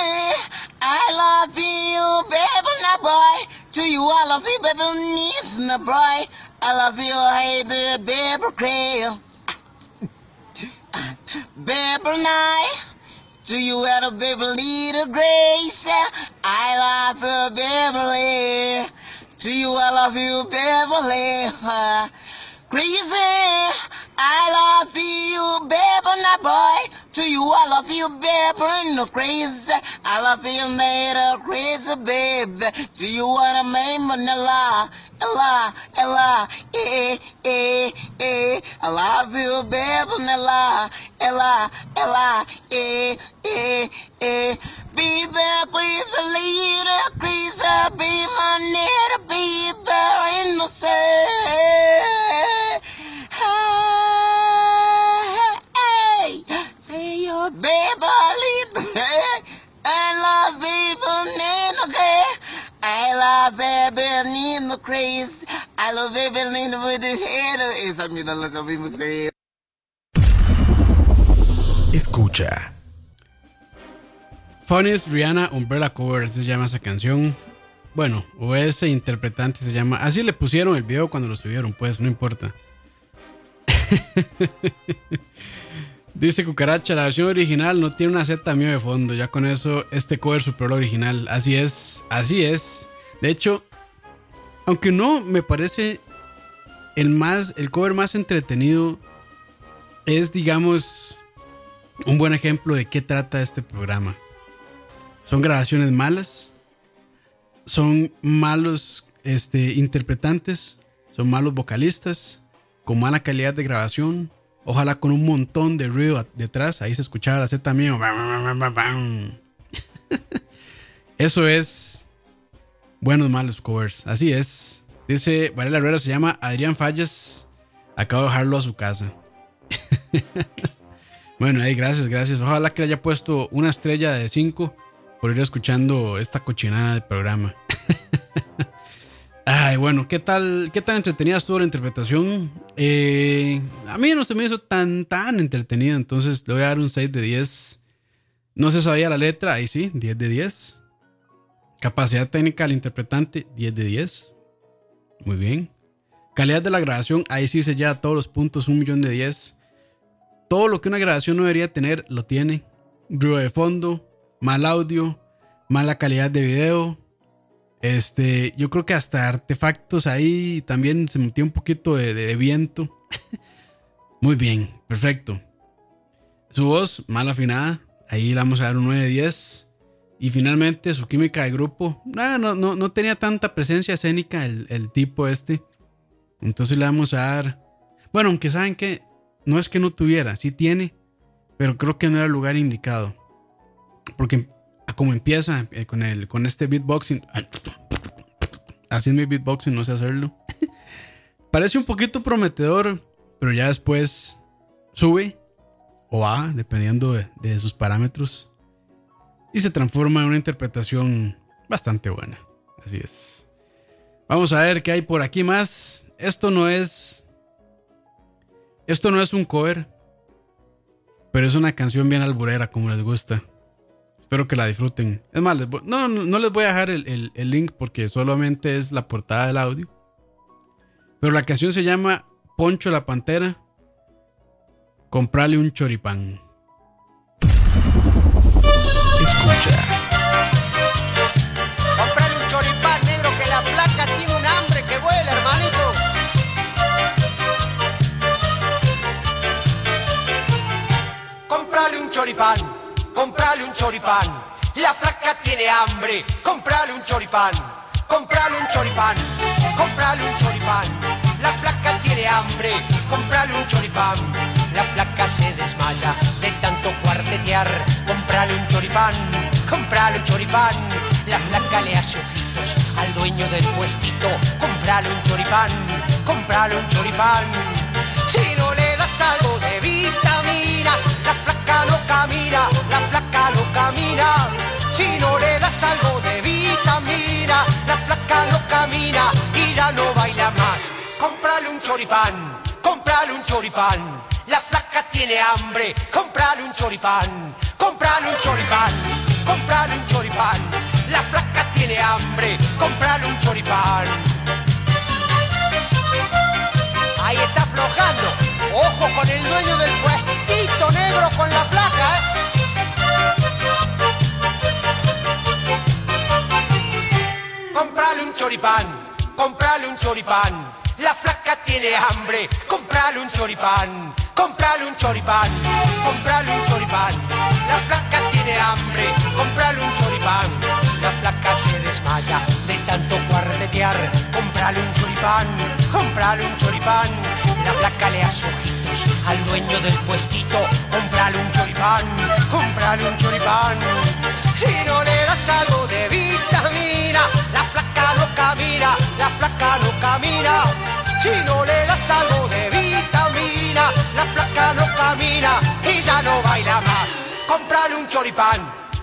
I love you, baby, now boy. To you I love you, baby, needs no boy. I love you, baby, baby, cray. Baby night, do you a baby little grace? I love you, Beverly. Do you I love you, Beverly? Crazy, I love you, baby, now boy. To you I love you, baby, no crazy. I love you, made a crazy, baby. Do you wanna make me lie? Ella, Ella, eh, eh, eh. I love you, baby, Ella, Ella, Ella, eh, eh, eh. Be there, please, leader, please, be my need, be there, innocent. Hey, say your baby, leave me. I love baby. I love baby, need no craze. I love baby, need with the head. Esa mira lo que vimos. Escucha. Funniest Rihanna Umbrella Cover se llama esa canción. Bueno, o ese interpretante se llama. Así le pusieron el video cuando lo subieron, pues, no importa. <laughs> Dice Cucaracha, la versión original no tiene una Z mío de fondo. Ya con eso, este cover superó la original. Así es, así es. De hecho, aunque no me parece el más, el cover más entretenido, es, digamos, un buen ejemplo de qué trata este programa. Son grabaciones malas, son malos este, interpretantes, son malos vocalistas, con mala calidad de grabación, ojalá con un montón de ruido detrás, ahí se escuchaba la Z mío. Eso es buenos malos covers, así es. Dice Varela Herrera, se llama Adrián Fallas, acabo de dejarlo a su casa. <laughs> Bueno, ahí gracias, gracias. Ojalá que le haya puesto una estrella de 5 por ir escuchando esta cochinada de programa. <laughs> Ay, bueno, ¿qué tal, qué tan entretenida estuvo la interpretación? Eh, a mí no se me hizo tan, tan entretenida, entonces le voy a dar un 6 de 10. No se sabía la letra, ahí sí, 10 de 10. Capacidad técnica del interpretante, 10 de 10. Muy bien. Calidad de la grabación, ahí sí se lleva todos los puntos, un millón de 10 todo lo que una grabación no debería tener, lo tiene. Ruido de fondo, mal audio, mala calidad de video. Este, yo creo que hasta artefactos ahí también se metió un poquito de, de- de viento. <laughs> Muy bien, perfecto. Su voz, mal afinada. Ahí le vamos a dar un 9 de 10. Y finalmente su química de grupo. No, no, no, no tenía tanta presencia escénica el, el tipo este. Entonces le vamos a dar. Bueno, aunque saben que no es que no tuviera, sí tiene, pero creo que no era el lugar indicado. Porque a como empieza eh, con, el, con este beatboxing, así es mi beatboxing, no sé hacerlo. <laughs> Parece un poquito prometedor, pero ya después sube o baja, dependiendo de, de sus parámetros, y se transforma en una interpretación bastante buena. Así es. Vamos a ver qué hay por aquí más. Esto no es esto no es un cover, pero es una canción bien alburera, como les gusta. Espero que la disfruten. Es más, les voy- no, no, no les voy a dejar el, el- el link porque solamente es la portada del audio. Pero la canción se llama Poncho la Pantera. Comprarle un choripán. Escucha. Comprale un choripán negro que la flaca tiene un hambre que vuela, hermanito. Comprale un choripán, comprale choripán. La flaca tiene hambre, comprale un choripán. Comprale un choripán, comprale un choripán. La flaca tiene hambre, comprale un choripán. La flaca se desmaya de tanto cuartetear. Comprale un choripán, comprale un choripán. La flaca le hace ojitos al dueño del puestito. Comprale un choripán, comprale un choripán. Si no le das algo de vitaminas, la flaca no camina, la flaca Si no das algo de vitamina, la flaca no camina y ya no baila más. Comprale un choripán, comprale un choripán. La flaca tiene hambre, comprale un choripán, comprale un choripán, comprale un choripán. La flaca tiene hambre, comprale un choripán. Ahí está aflojando. Ojo con el dueño del puestito negro con la flaca, ¿eh? Choripán, comprale un choripán. La flaca tiene hambre, comprale un choripán, comprale un choripán, comprale un choripán. La flaca tiene hambre, comprale un choripán. La flaca se desmaya de tanto cuartetear, comprale un choripán, comprale un choripán. La flaca le hace ojitos al dueño del puestito, comprale un choripán, comprale un choripán. Si no le das algo de vitamina, la la flaca no camina. Si no le das algo de vitamina, la flaca no camina y ya no baila más. Comprale un choripán,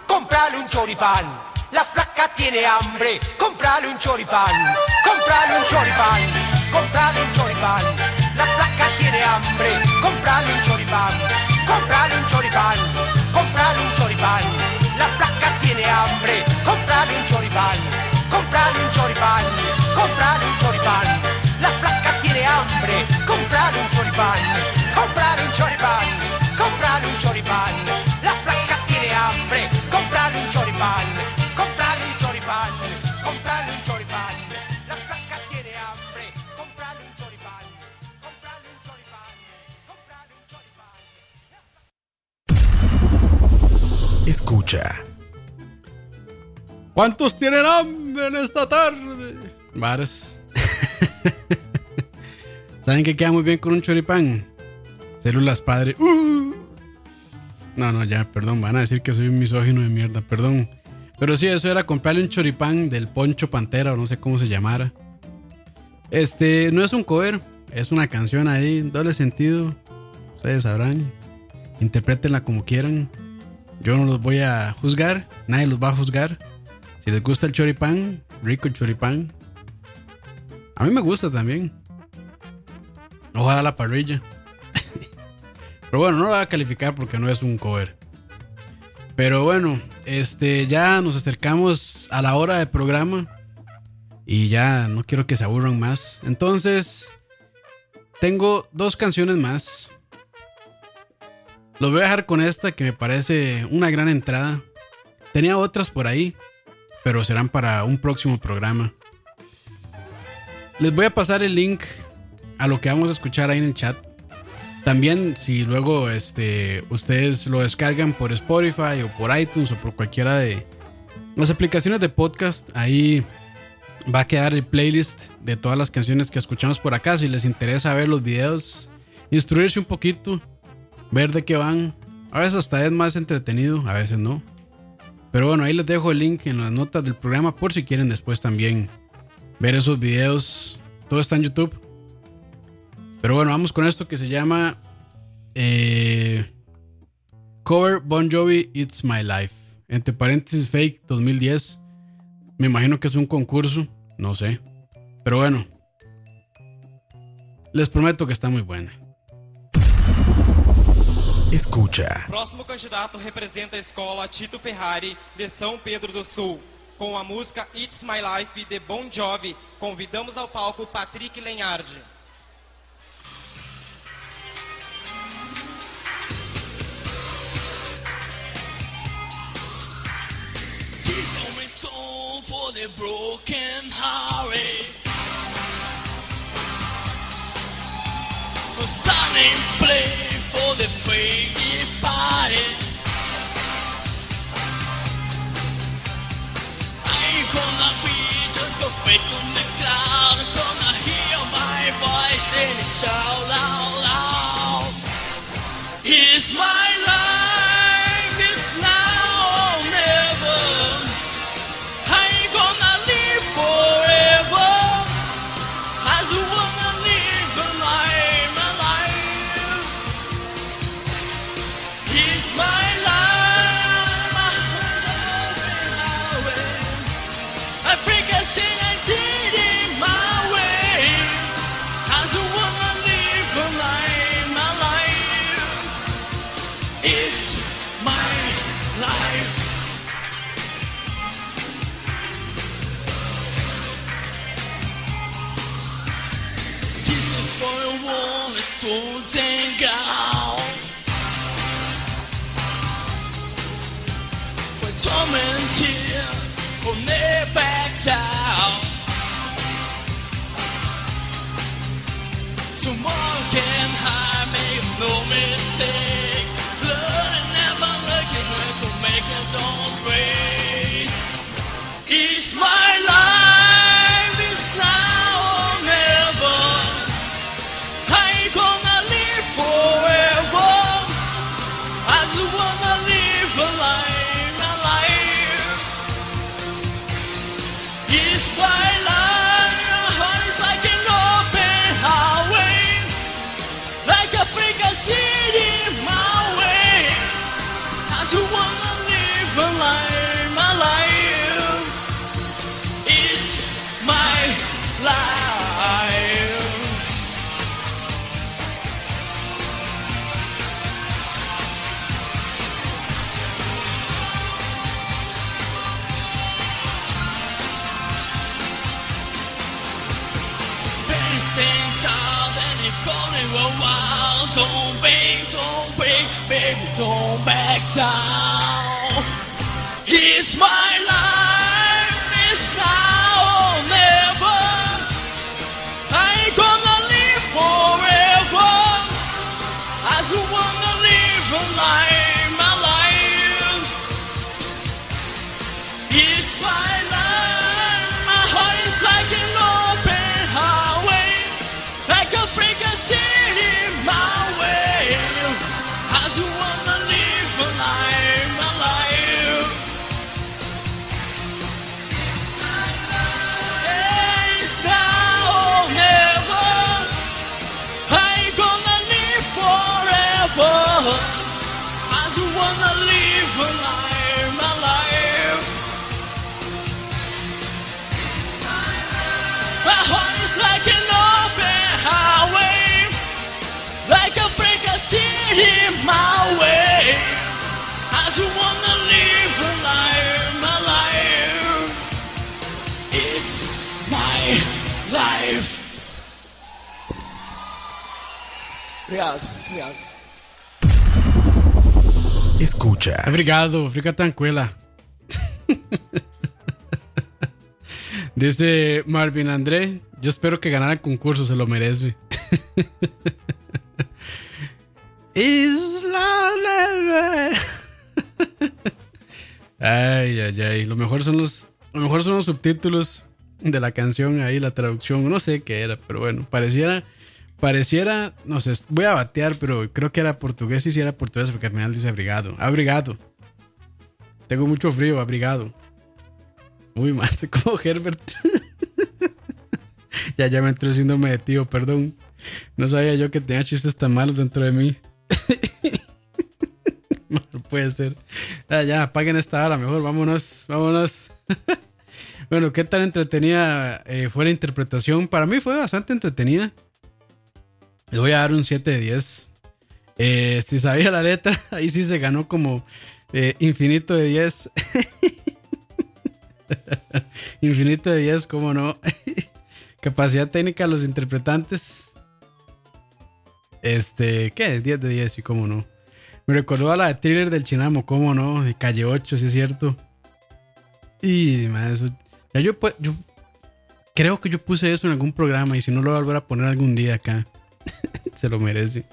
comprale un choripán. La flaca tiene hambre, comprale un choripán, comprale un choripán, comprale un choripán. La flaca tiene hambre, comprale un choripán, comprale un choripán, comprale un choripán. La flaca tiene hambre, comprale un choripán, comprale un choripán, comprale un choripán. La flaca tiene hambre, comprale un choripán, comprale un choripán, comprale un choripán. La flaca tiene hambre, comprale un choripán, comprale un choripán, comprale un choripán. La flaca tiene hambre, comprale un choripán, comprale un choripán, comprale un choripán. Escucha. ¿Cuántos tienen hambre en esta tarde? Varas. ¿Saben que queda muy bien con un choripán? Células padre. Uh. No, no, ya, perdón. Van a decir que soy un misógino de mierda, perdón. Pero sí, eso era comprarle un choripán del Poncho Pantera o no sé cómo se llamara. Este, no es un cover, es una canción ahí, doble sentido. Ustedes sabrán. Interprétenla como quieran. Yo no los voy a juzgar, nadie los va a juzgar. Si les gusta el choripán, rico el choripán. A mí me gusta también. Ojalá la parrilla. <laughs> Pero bueno, no lo voy a calificar porque no es un cover. Pero bueno, este ya nos acercamos a la hora de programa. Y ya no quiero que se aburran más. Entonces, tengo dos canciones más. Los voy a dejar con esta que me parece una gran entrada. Tenía otras por ahí, pero serán para un próximo programa. Les voy a pasar el link a lo que vamos a escuchar ahí en el chat. También si luego este, ustedes lo descargan por Spotify o por iTunes o por cualquiera de las aplicaciones de podcast, ahí va a quedar el playlist de todas las canciones que escuchamos por acá. Si les interesa ver los videos, instruirse un poquito, ver de qué van. A veces hasta es más entretenido, a veces no. Pero bueno, ahí les dejo el link en las notas del programa por si quieren después también ver esos videos. Todo está en YouTube. Pero bueno, vamos con esto que se llama eh, Cover Bon Jovi It's My Life. Entre paréntesis fake 2010. Me imagino que es un concurso. No sé. Pero bueno. Les prometo que está muy buena. Escucha. Próximo candidato representa a escola Tito Ferrari de São Pedro do Sul. Com a música It's My Life de Bon Jovi, convidamos ao palco Patrick Lenhardi. For the broken hearted. Sun and play for the faint face on the cloud. Gonna hear my voice and it shout out make its own space. It's my life, baby, don't back down. It's my life. Obrigado, obrigado. Escucha. Obrigado, fica tranquila. <laughs> Dice Marvin André, yo espero que ganara el concurso, se lo merece. <laughs> Isla. <laughs> Ay, ay, ay. Lo mejor son los, lo mejor son los subtítulos de la canción ahí, la traducción. No sé qué era, pero bueno, pareciera, pareciera, no sé, voy a batear, pero creo que era portugués y si era portugués porque al final dice abrigado. Abrigado. Tengo mucho frío, abrigado. Muy mal, sé como Herbert. <laughs> ya, ya me entró síndrome de tío, perdón. No sabía yo que tenía chistes tan malos dentro de mí. <laughs> no, puede ser. Ya, ya, apaguen esta hora, mejor, vámonos, vámonos. <laughs> bueno, ¿qué tan entretenida eh, fue la interpretación? Para mí fue bastante entretenida. Le voy a dar un 7 de 10. Eh, si sabía la letra, <laughs> ahí sí se ganó como eh, infinito de 10. <laughs> infinito de 10, cómo no. <laughs> Capacidad técnica de los interpretantes. Este, ¿qué? 10 de 10 y cómo no. Me recordó a la de thriller del Chinamo, cómo no, de calle 8, si es cierto. Y, man, eso. Ya yo, pu- yo creo que yo puse eso en algún programa y si no lo voy a volver a poner algún día acá. Se lo merece.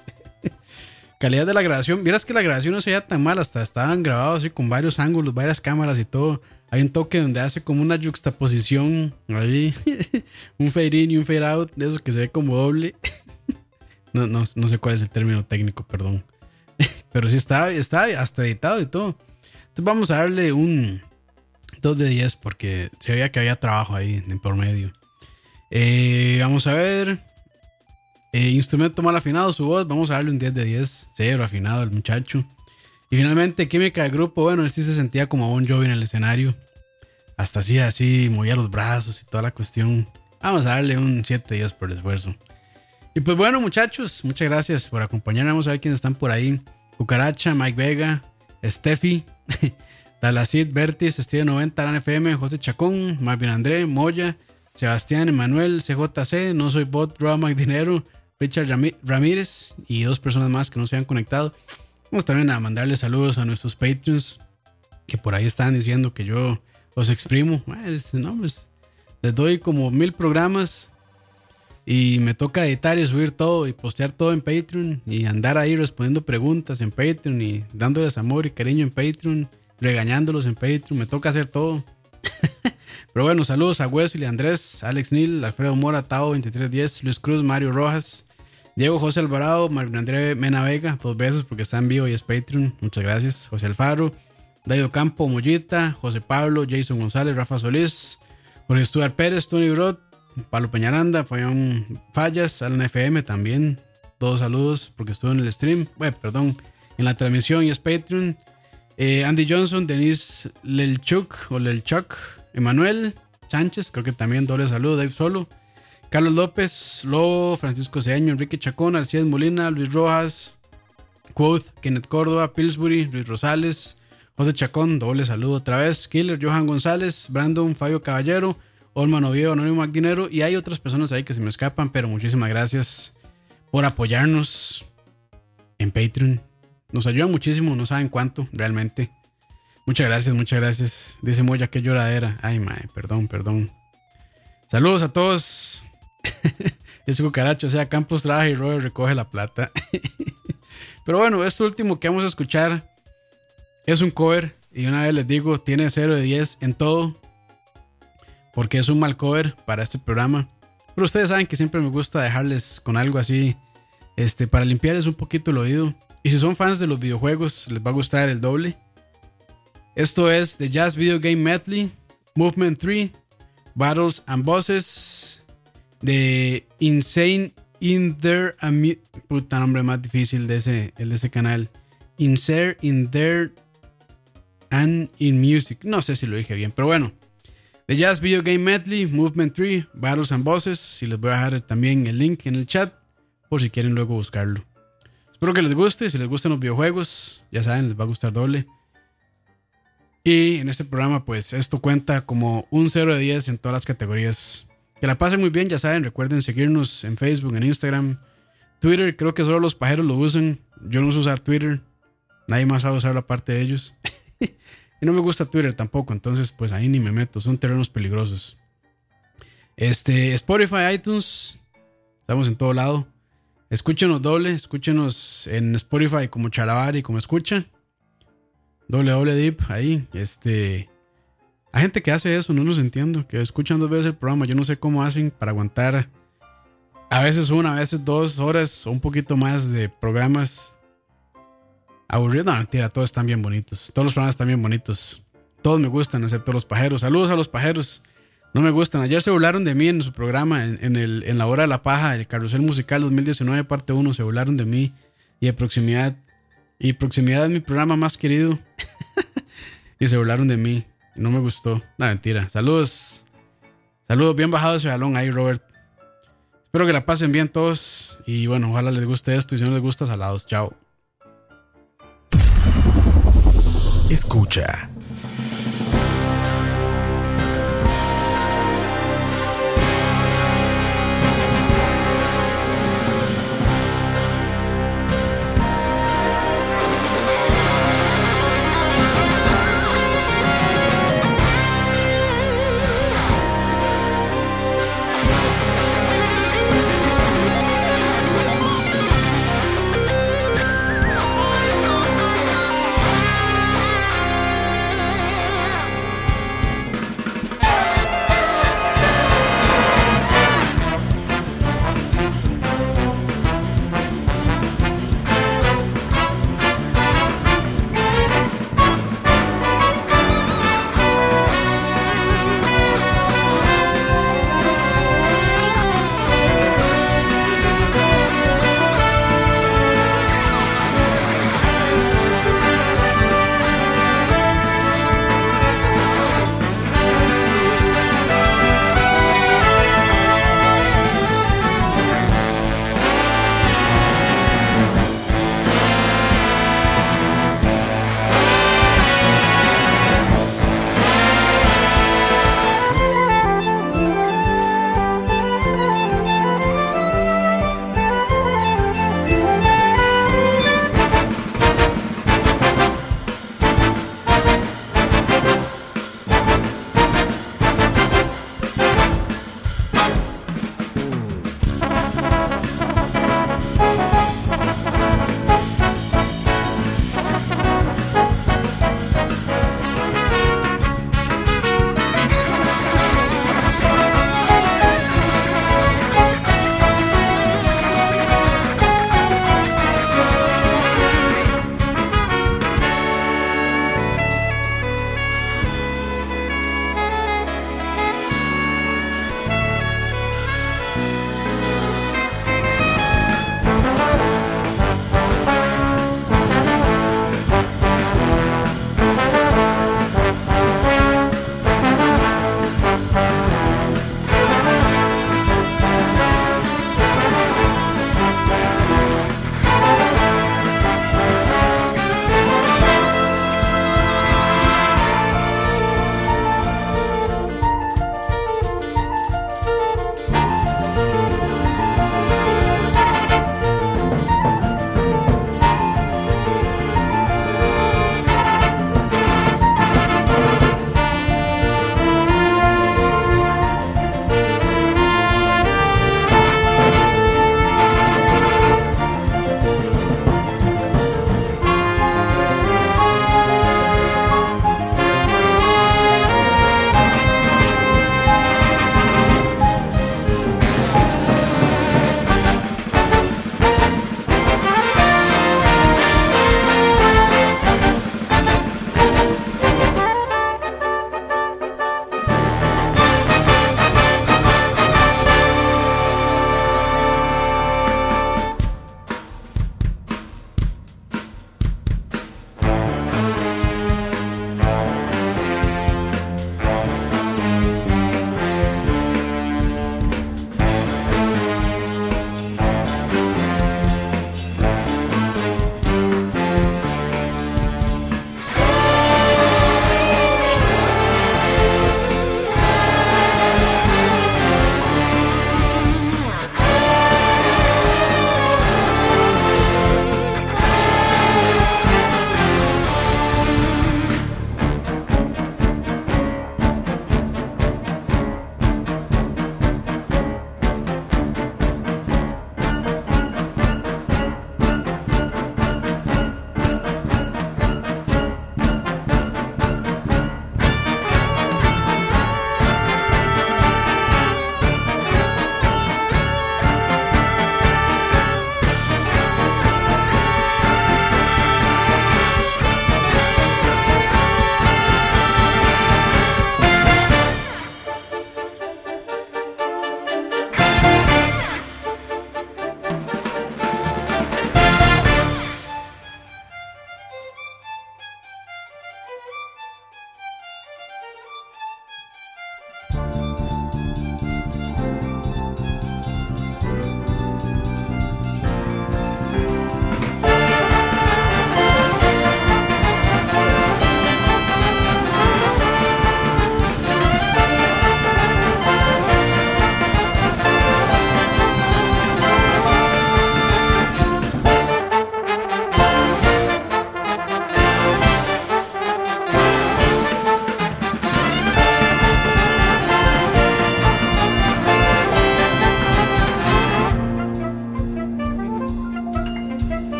Calidad de la grabación. Vieras que la grabación no se veía tan mal. Hasta estaban grabados así con varios ángulos, varias cámaras y todo. Hay un toque donde hace como una juxtaposición ahí. <laughs> un fade in y un fade out. De esos que se ve como doble. <laughs> no, no, no sé cuál es el término técnico, perdón. <laughs> Pero sí está, está hasta editado y todo. Entonces vamos a darle un 2 de 10 porque se veía que había trabajo ahí en por medio. Eh, vamos a ver. Eh, instrumento mal afinado, su voz. Vamos a darle un 10 de 10. Cero afinado el muchacho. Y finalmente, química de grupo. Bueno, él sí se sentía como Bon Jovi en el escenario. Hasta así, así, movía los brazos y toda la cuestión. Vamos a darle un 7 de 10 por el esfuerzo. Y pues bueno, muchachos, muchas gracias por acompañarnos. Vamos a ver quiénes están por ahí. Cucaracha, Mike Vega, Steffi, <laughs> Dalacid, Vertis, Estilo 90, Lan FM, José Chacón, Marvin André, Moya, Sebastián, Emanuel, CJC, No Soy Bot, Roa Dinero, Richard Ramírez y dos personas más que no se han conectado. Vamos también a mandarle saludos a nuestros Patreons que por ahí están diciendo que yo los exprimo. Pues, no, pues, les doy como mil programas y me toca editar y subir todo y postear todo en Patreon y andar ahí respondiendo preguntas en Patreon y dándoles amor y cariño en Patreon, regañándolos en Patreon. Me toca hacer todo. <laughs> Pero bueno, saludos a Wesley, Andrés, Alex Nil, Alfredo Mora, Tao 2310, Luis Cruz, Mario Rojas, Diego José Alvarado, Mario André Mena Vega, dos veces porque está en vivo y es Patreon. Muchas gracias. José Alfaro, Daido Campo, Mollita, José Pablo, Jason González, Rafa Solís, Jorge Stuart Pérez, Tony Brod, Pablo Peñaranda, Fabián Fallas, Alan FM también. Todos saludos porque estuvo en el stream, bueno, perdón, en la transmisión y es Patreon. Eh, Andy Johnson, Denise Lelchuk o Lelchuk, Emanuel Sánchez, creo que también doble saludo, Dave Solo. Carlos López, Lobo, Francisco Ceaño, Enrique Chacón, Alcides Molina, Luis Rojas, Quoth, Kenneth Córdoba, Pillsbury, Luis Rosales, José Chacón, doble saludo otra vez, Killer, Johan González, Brandon, Fabio Caballero, Olman Oviedo, Anónimo Magdinero y hay otras personas ahí que se me escapan, pero muchísimas gracias por apoyarnos en Patreon. Nos ayudan muchísimo, no saben cuánto realmente. Muchas gracias, muchas gracias. Dice Moya, qué lloradera. Ay, mae, perdón, perdón. Saludos a todos. <laughs> es cucaracho, o sea, Campos trabaja y Robert recoge la plata. <laughs> Pero bueno, esto último que vamos a escuchar es un cover. Y una vez les digo, tiene 0 de 10 en todo. Porque es un mal cover para este programa. Pero ustedes saben que siempre me gusta dejarles con algo así. Este, para limpiarles un poquito el oído. Y si son fans de los videojuegos, les va a gustar el doble. Esto es The Jazz Video Game Medley, Movement 3, Battles and Bosses, de Insane in There. Amu- Puta nombre más difícil de ese, el de ese canal. Insert in There and in Music. No sé si lo dije bien, pero bueno. The Jazz Video Game Medley, Movement 3, Battles and Bosses. Y les voy a dejar también el link en el chat por si quieren luego buscarlo. Espero que les guste. Si les gustan los videojuegos, ya saben, les va a gustar doble. Y en este programa, pues esto cuenta como un 0 de 10 en todas las categorías. Que la pasen muy bien, ya saben. Recuerden seguirnos en Facebook, en Instagram, Twitter. Creo que solo los pajeros lo usan. Yo no sé usar Twitter. Nadie más sabe usarlo aparte de ellos. <laughs> y no me gusta Twitter tampoco. Entonces, pues ahí ni me meto. Son terrenos peligrosos. Este, Spotify, iTunes. Estamos en todo lado. Escúchenos doble. Escúchenos en Spotify como Chalavari, como escucha. Doble, doble dip ahí. Este. Hay gente que hace eso, no los entiendo. Que escuchan dos veces el programa. Yo no sé cómo hacen para aguantar a veces una, a veces dos horas o un poquito más de programas aburridos. No, mentira, todos están bien bonitos. Todos los programas están bien bonitos. Todos me gustan, excepto los pajeros. Saludos a los pajeros. No me gustan. Ayer se burlaron de mí en su programa, en, en el, en la hora de la paja, el Carrusel Musical 2019, parte 1. Se burlaron de mí y de proximidad. Y proximidad es mi programa más querido. <laughs> y se burlaron de mí. No me gustó. No, mentira. Saludos. Saludos bien bajados ese balón ahí, Robert. Espero que la pasen bien todos. Y bueno, ojalá les guste esto. Y si no les gusta, salados. Chao. Escucha.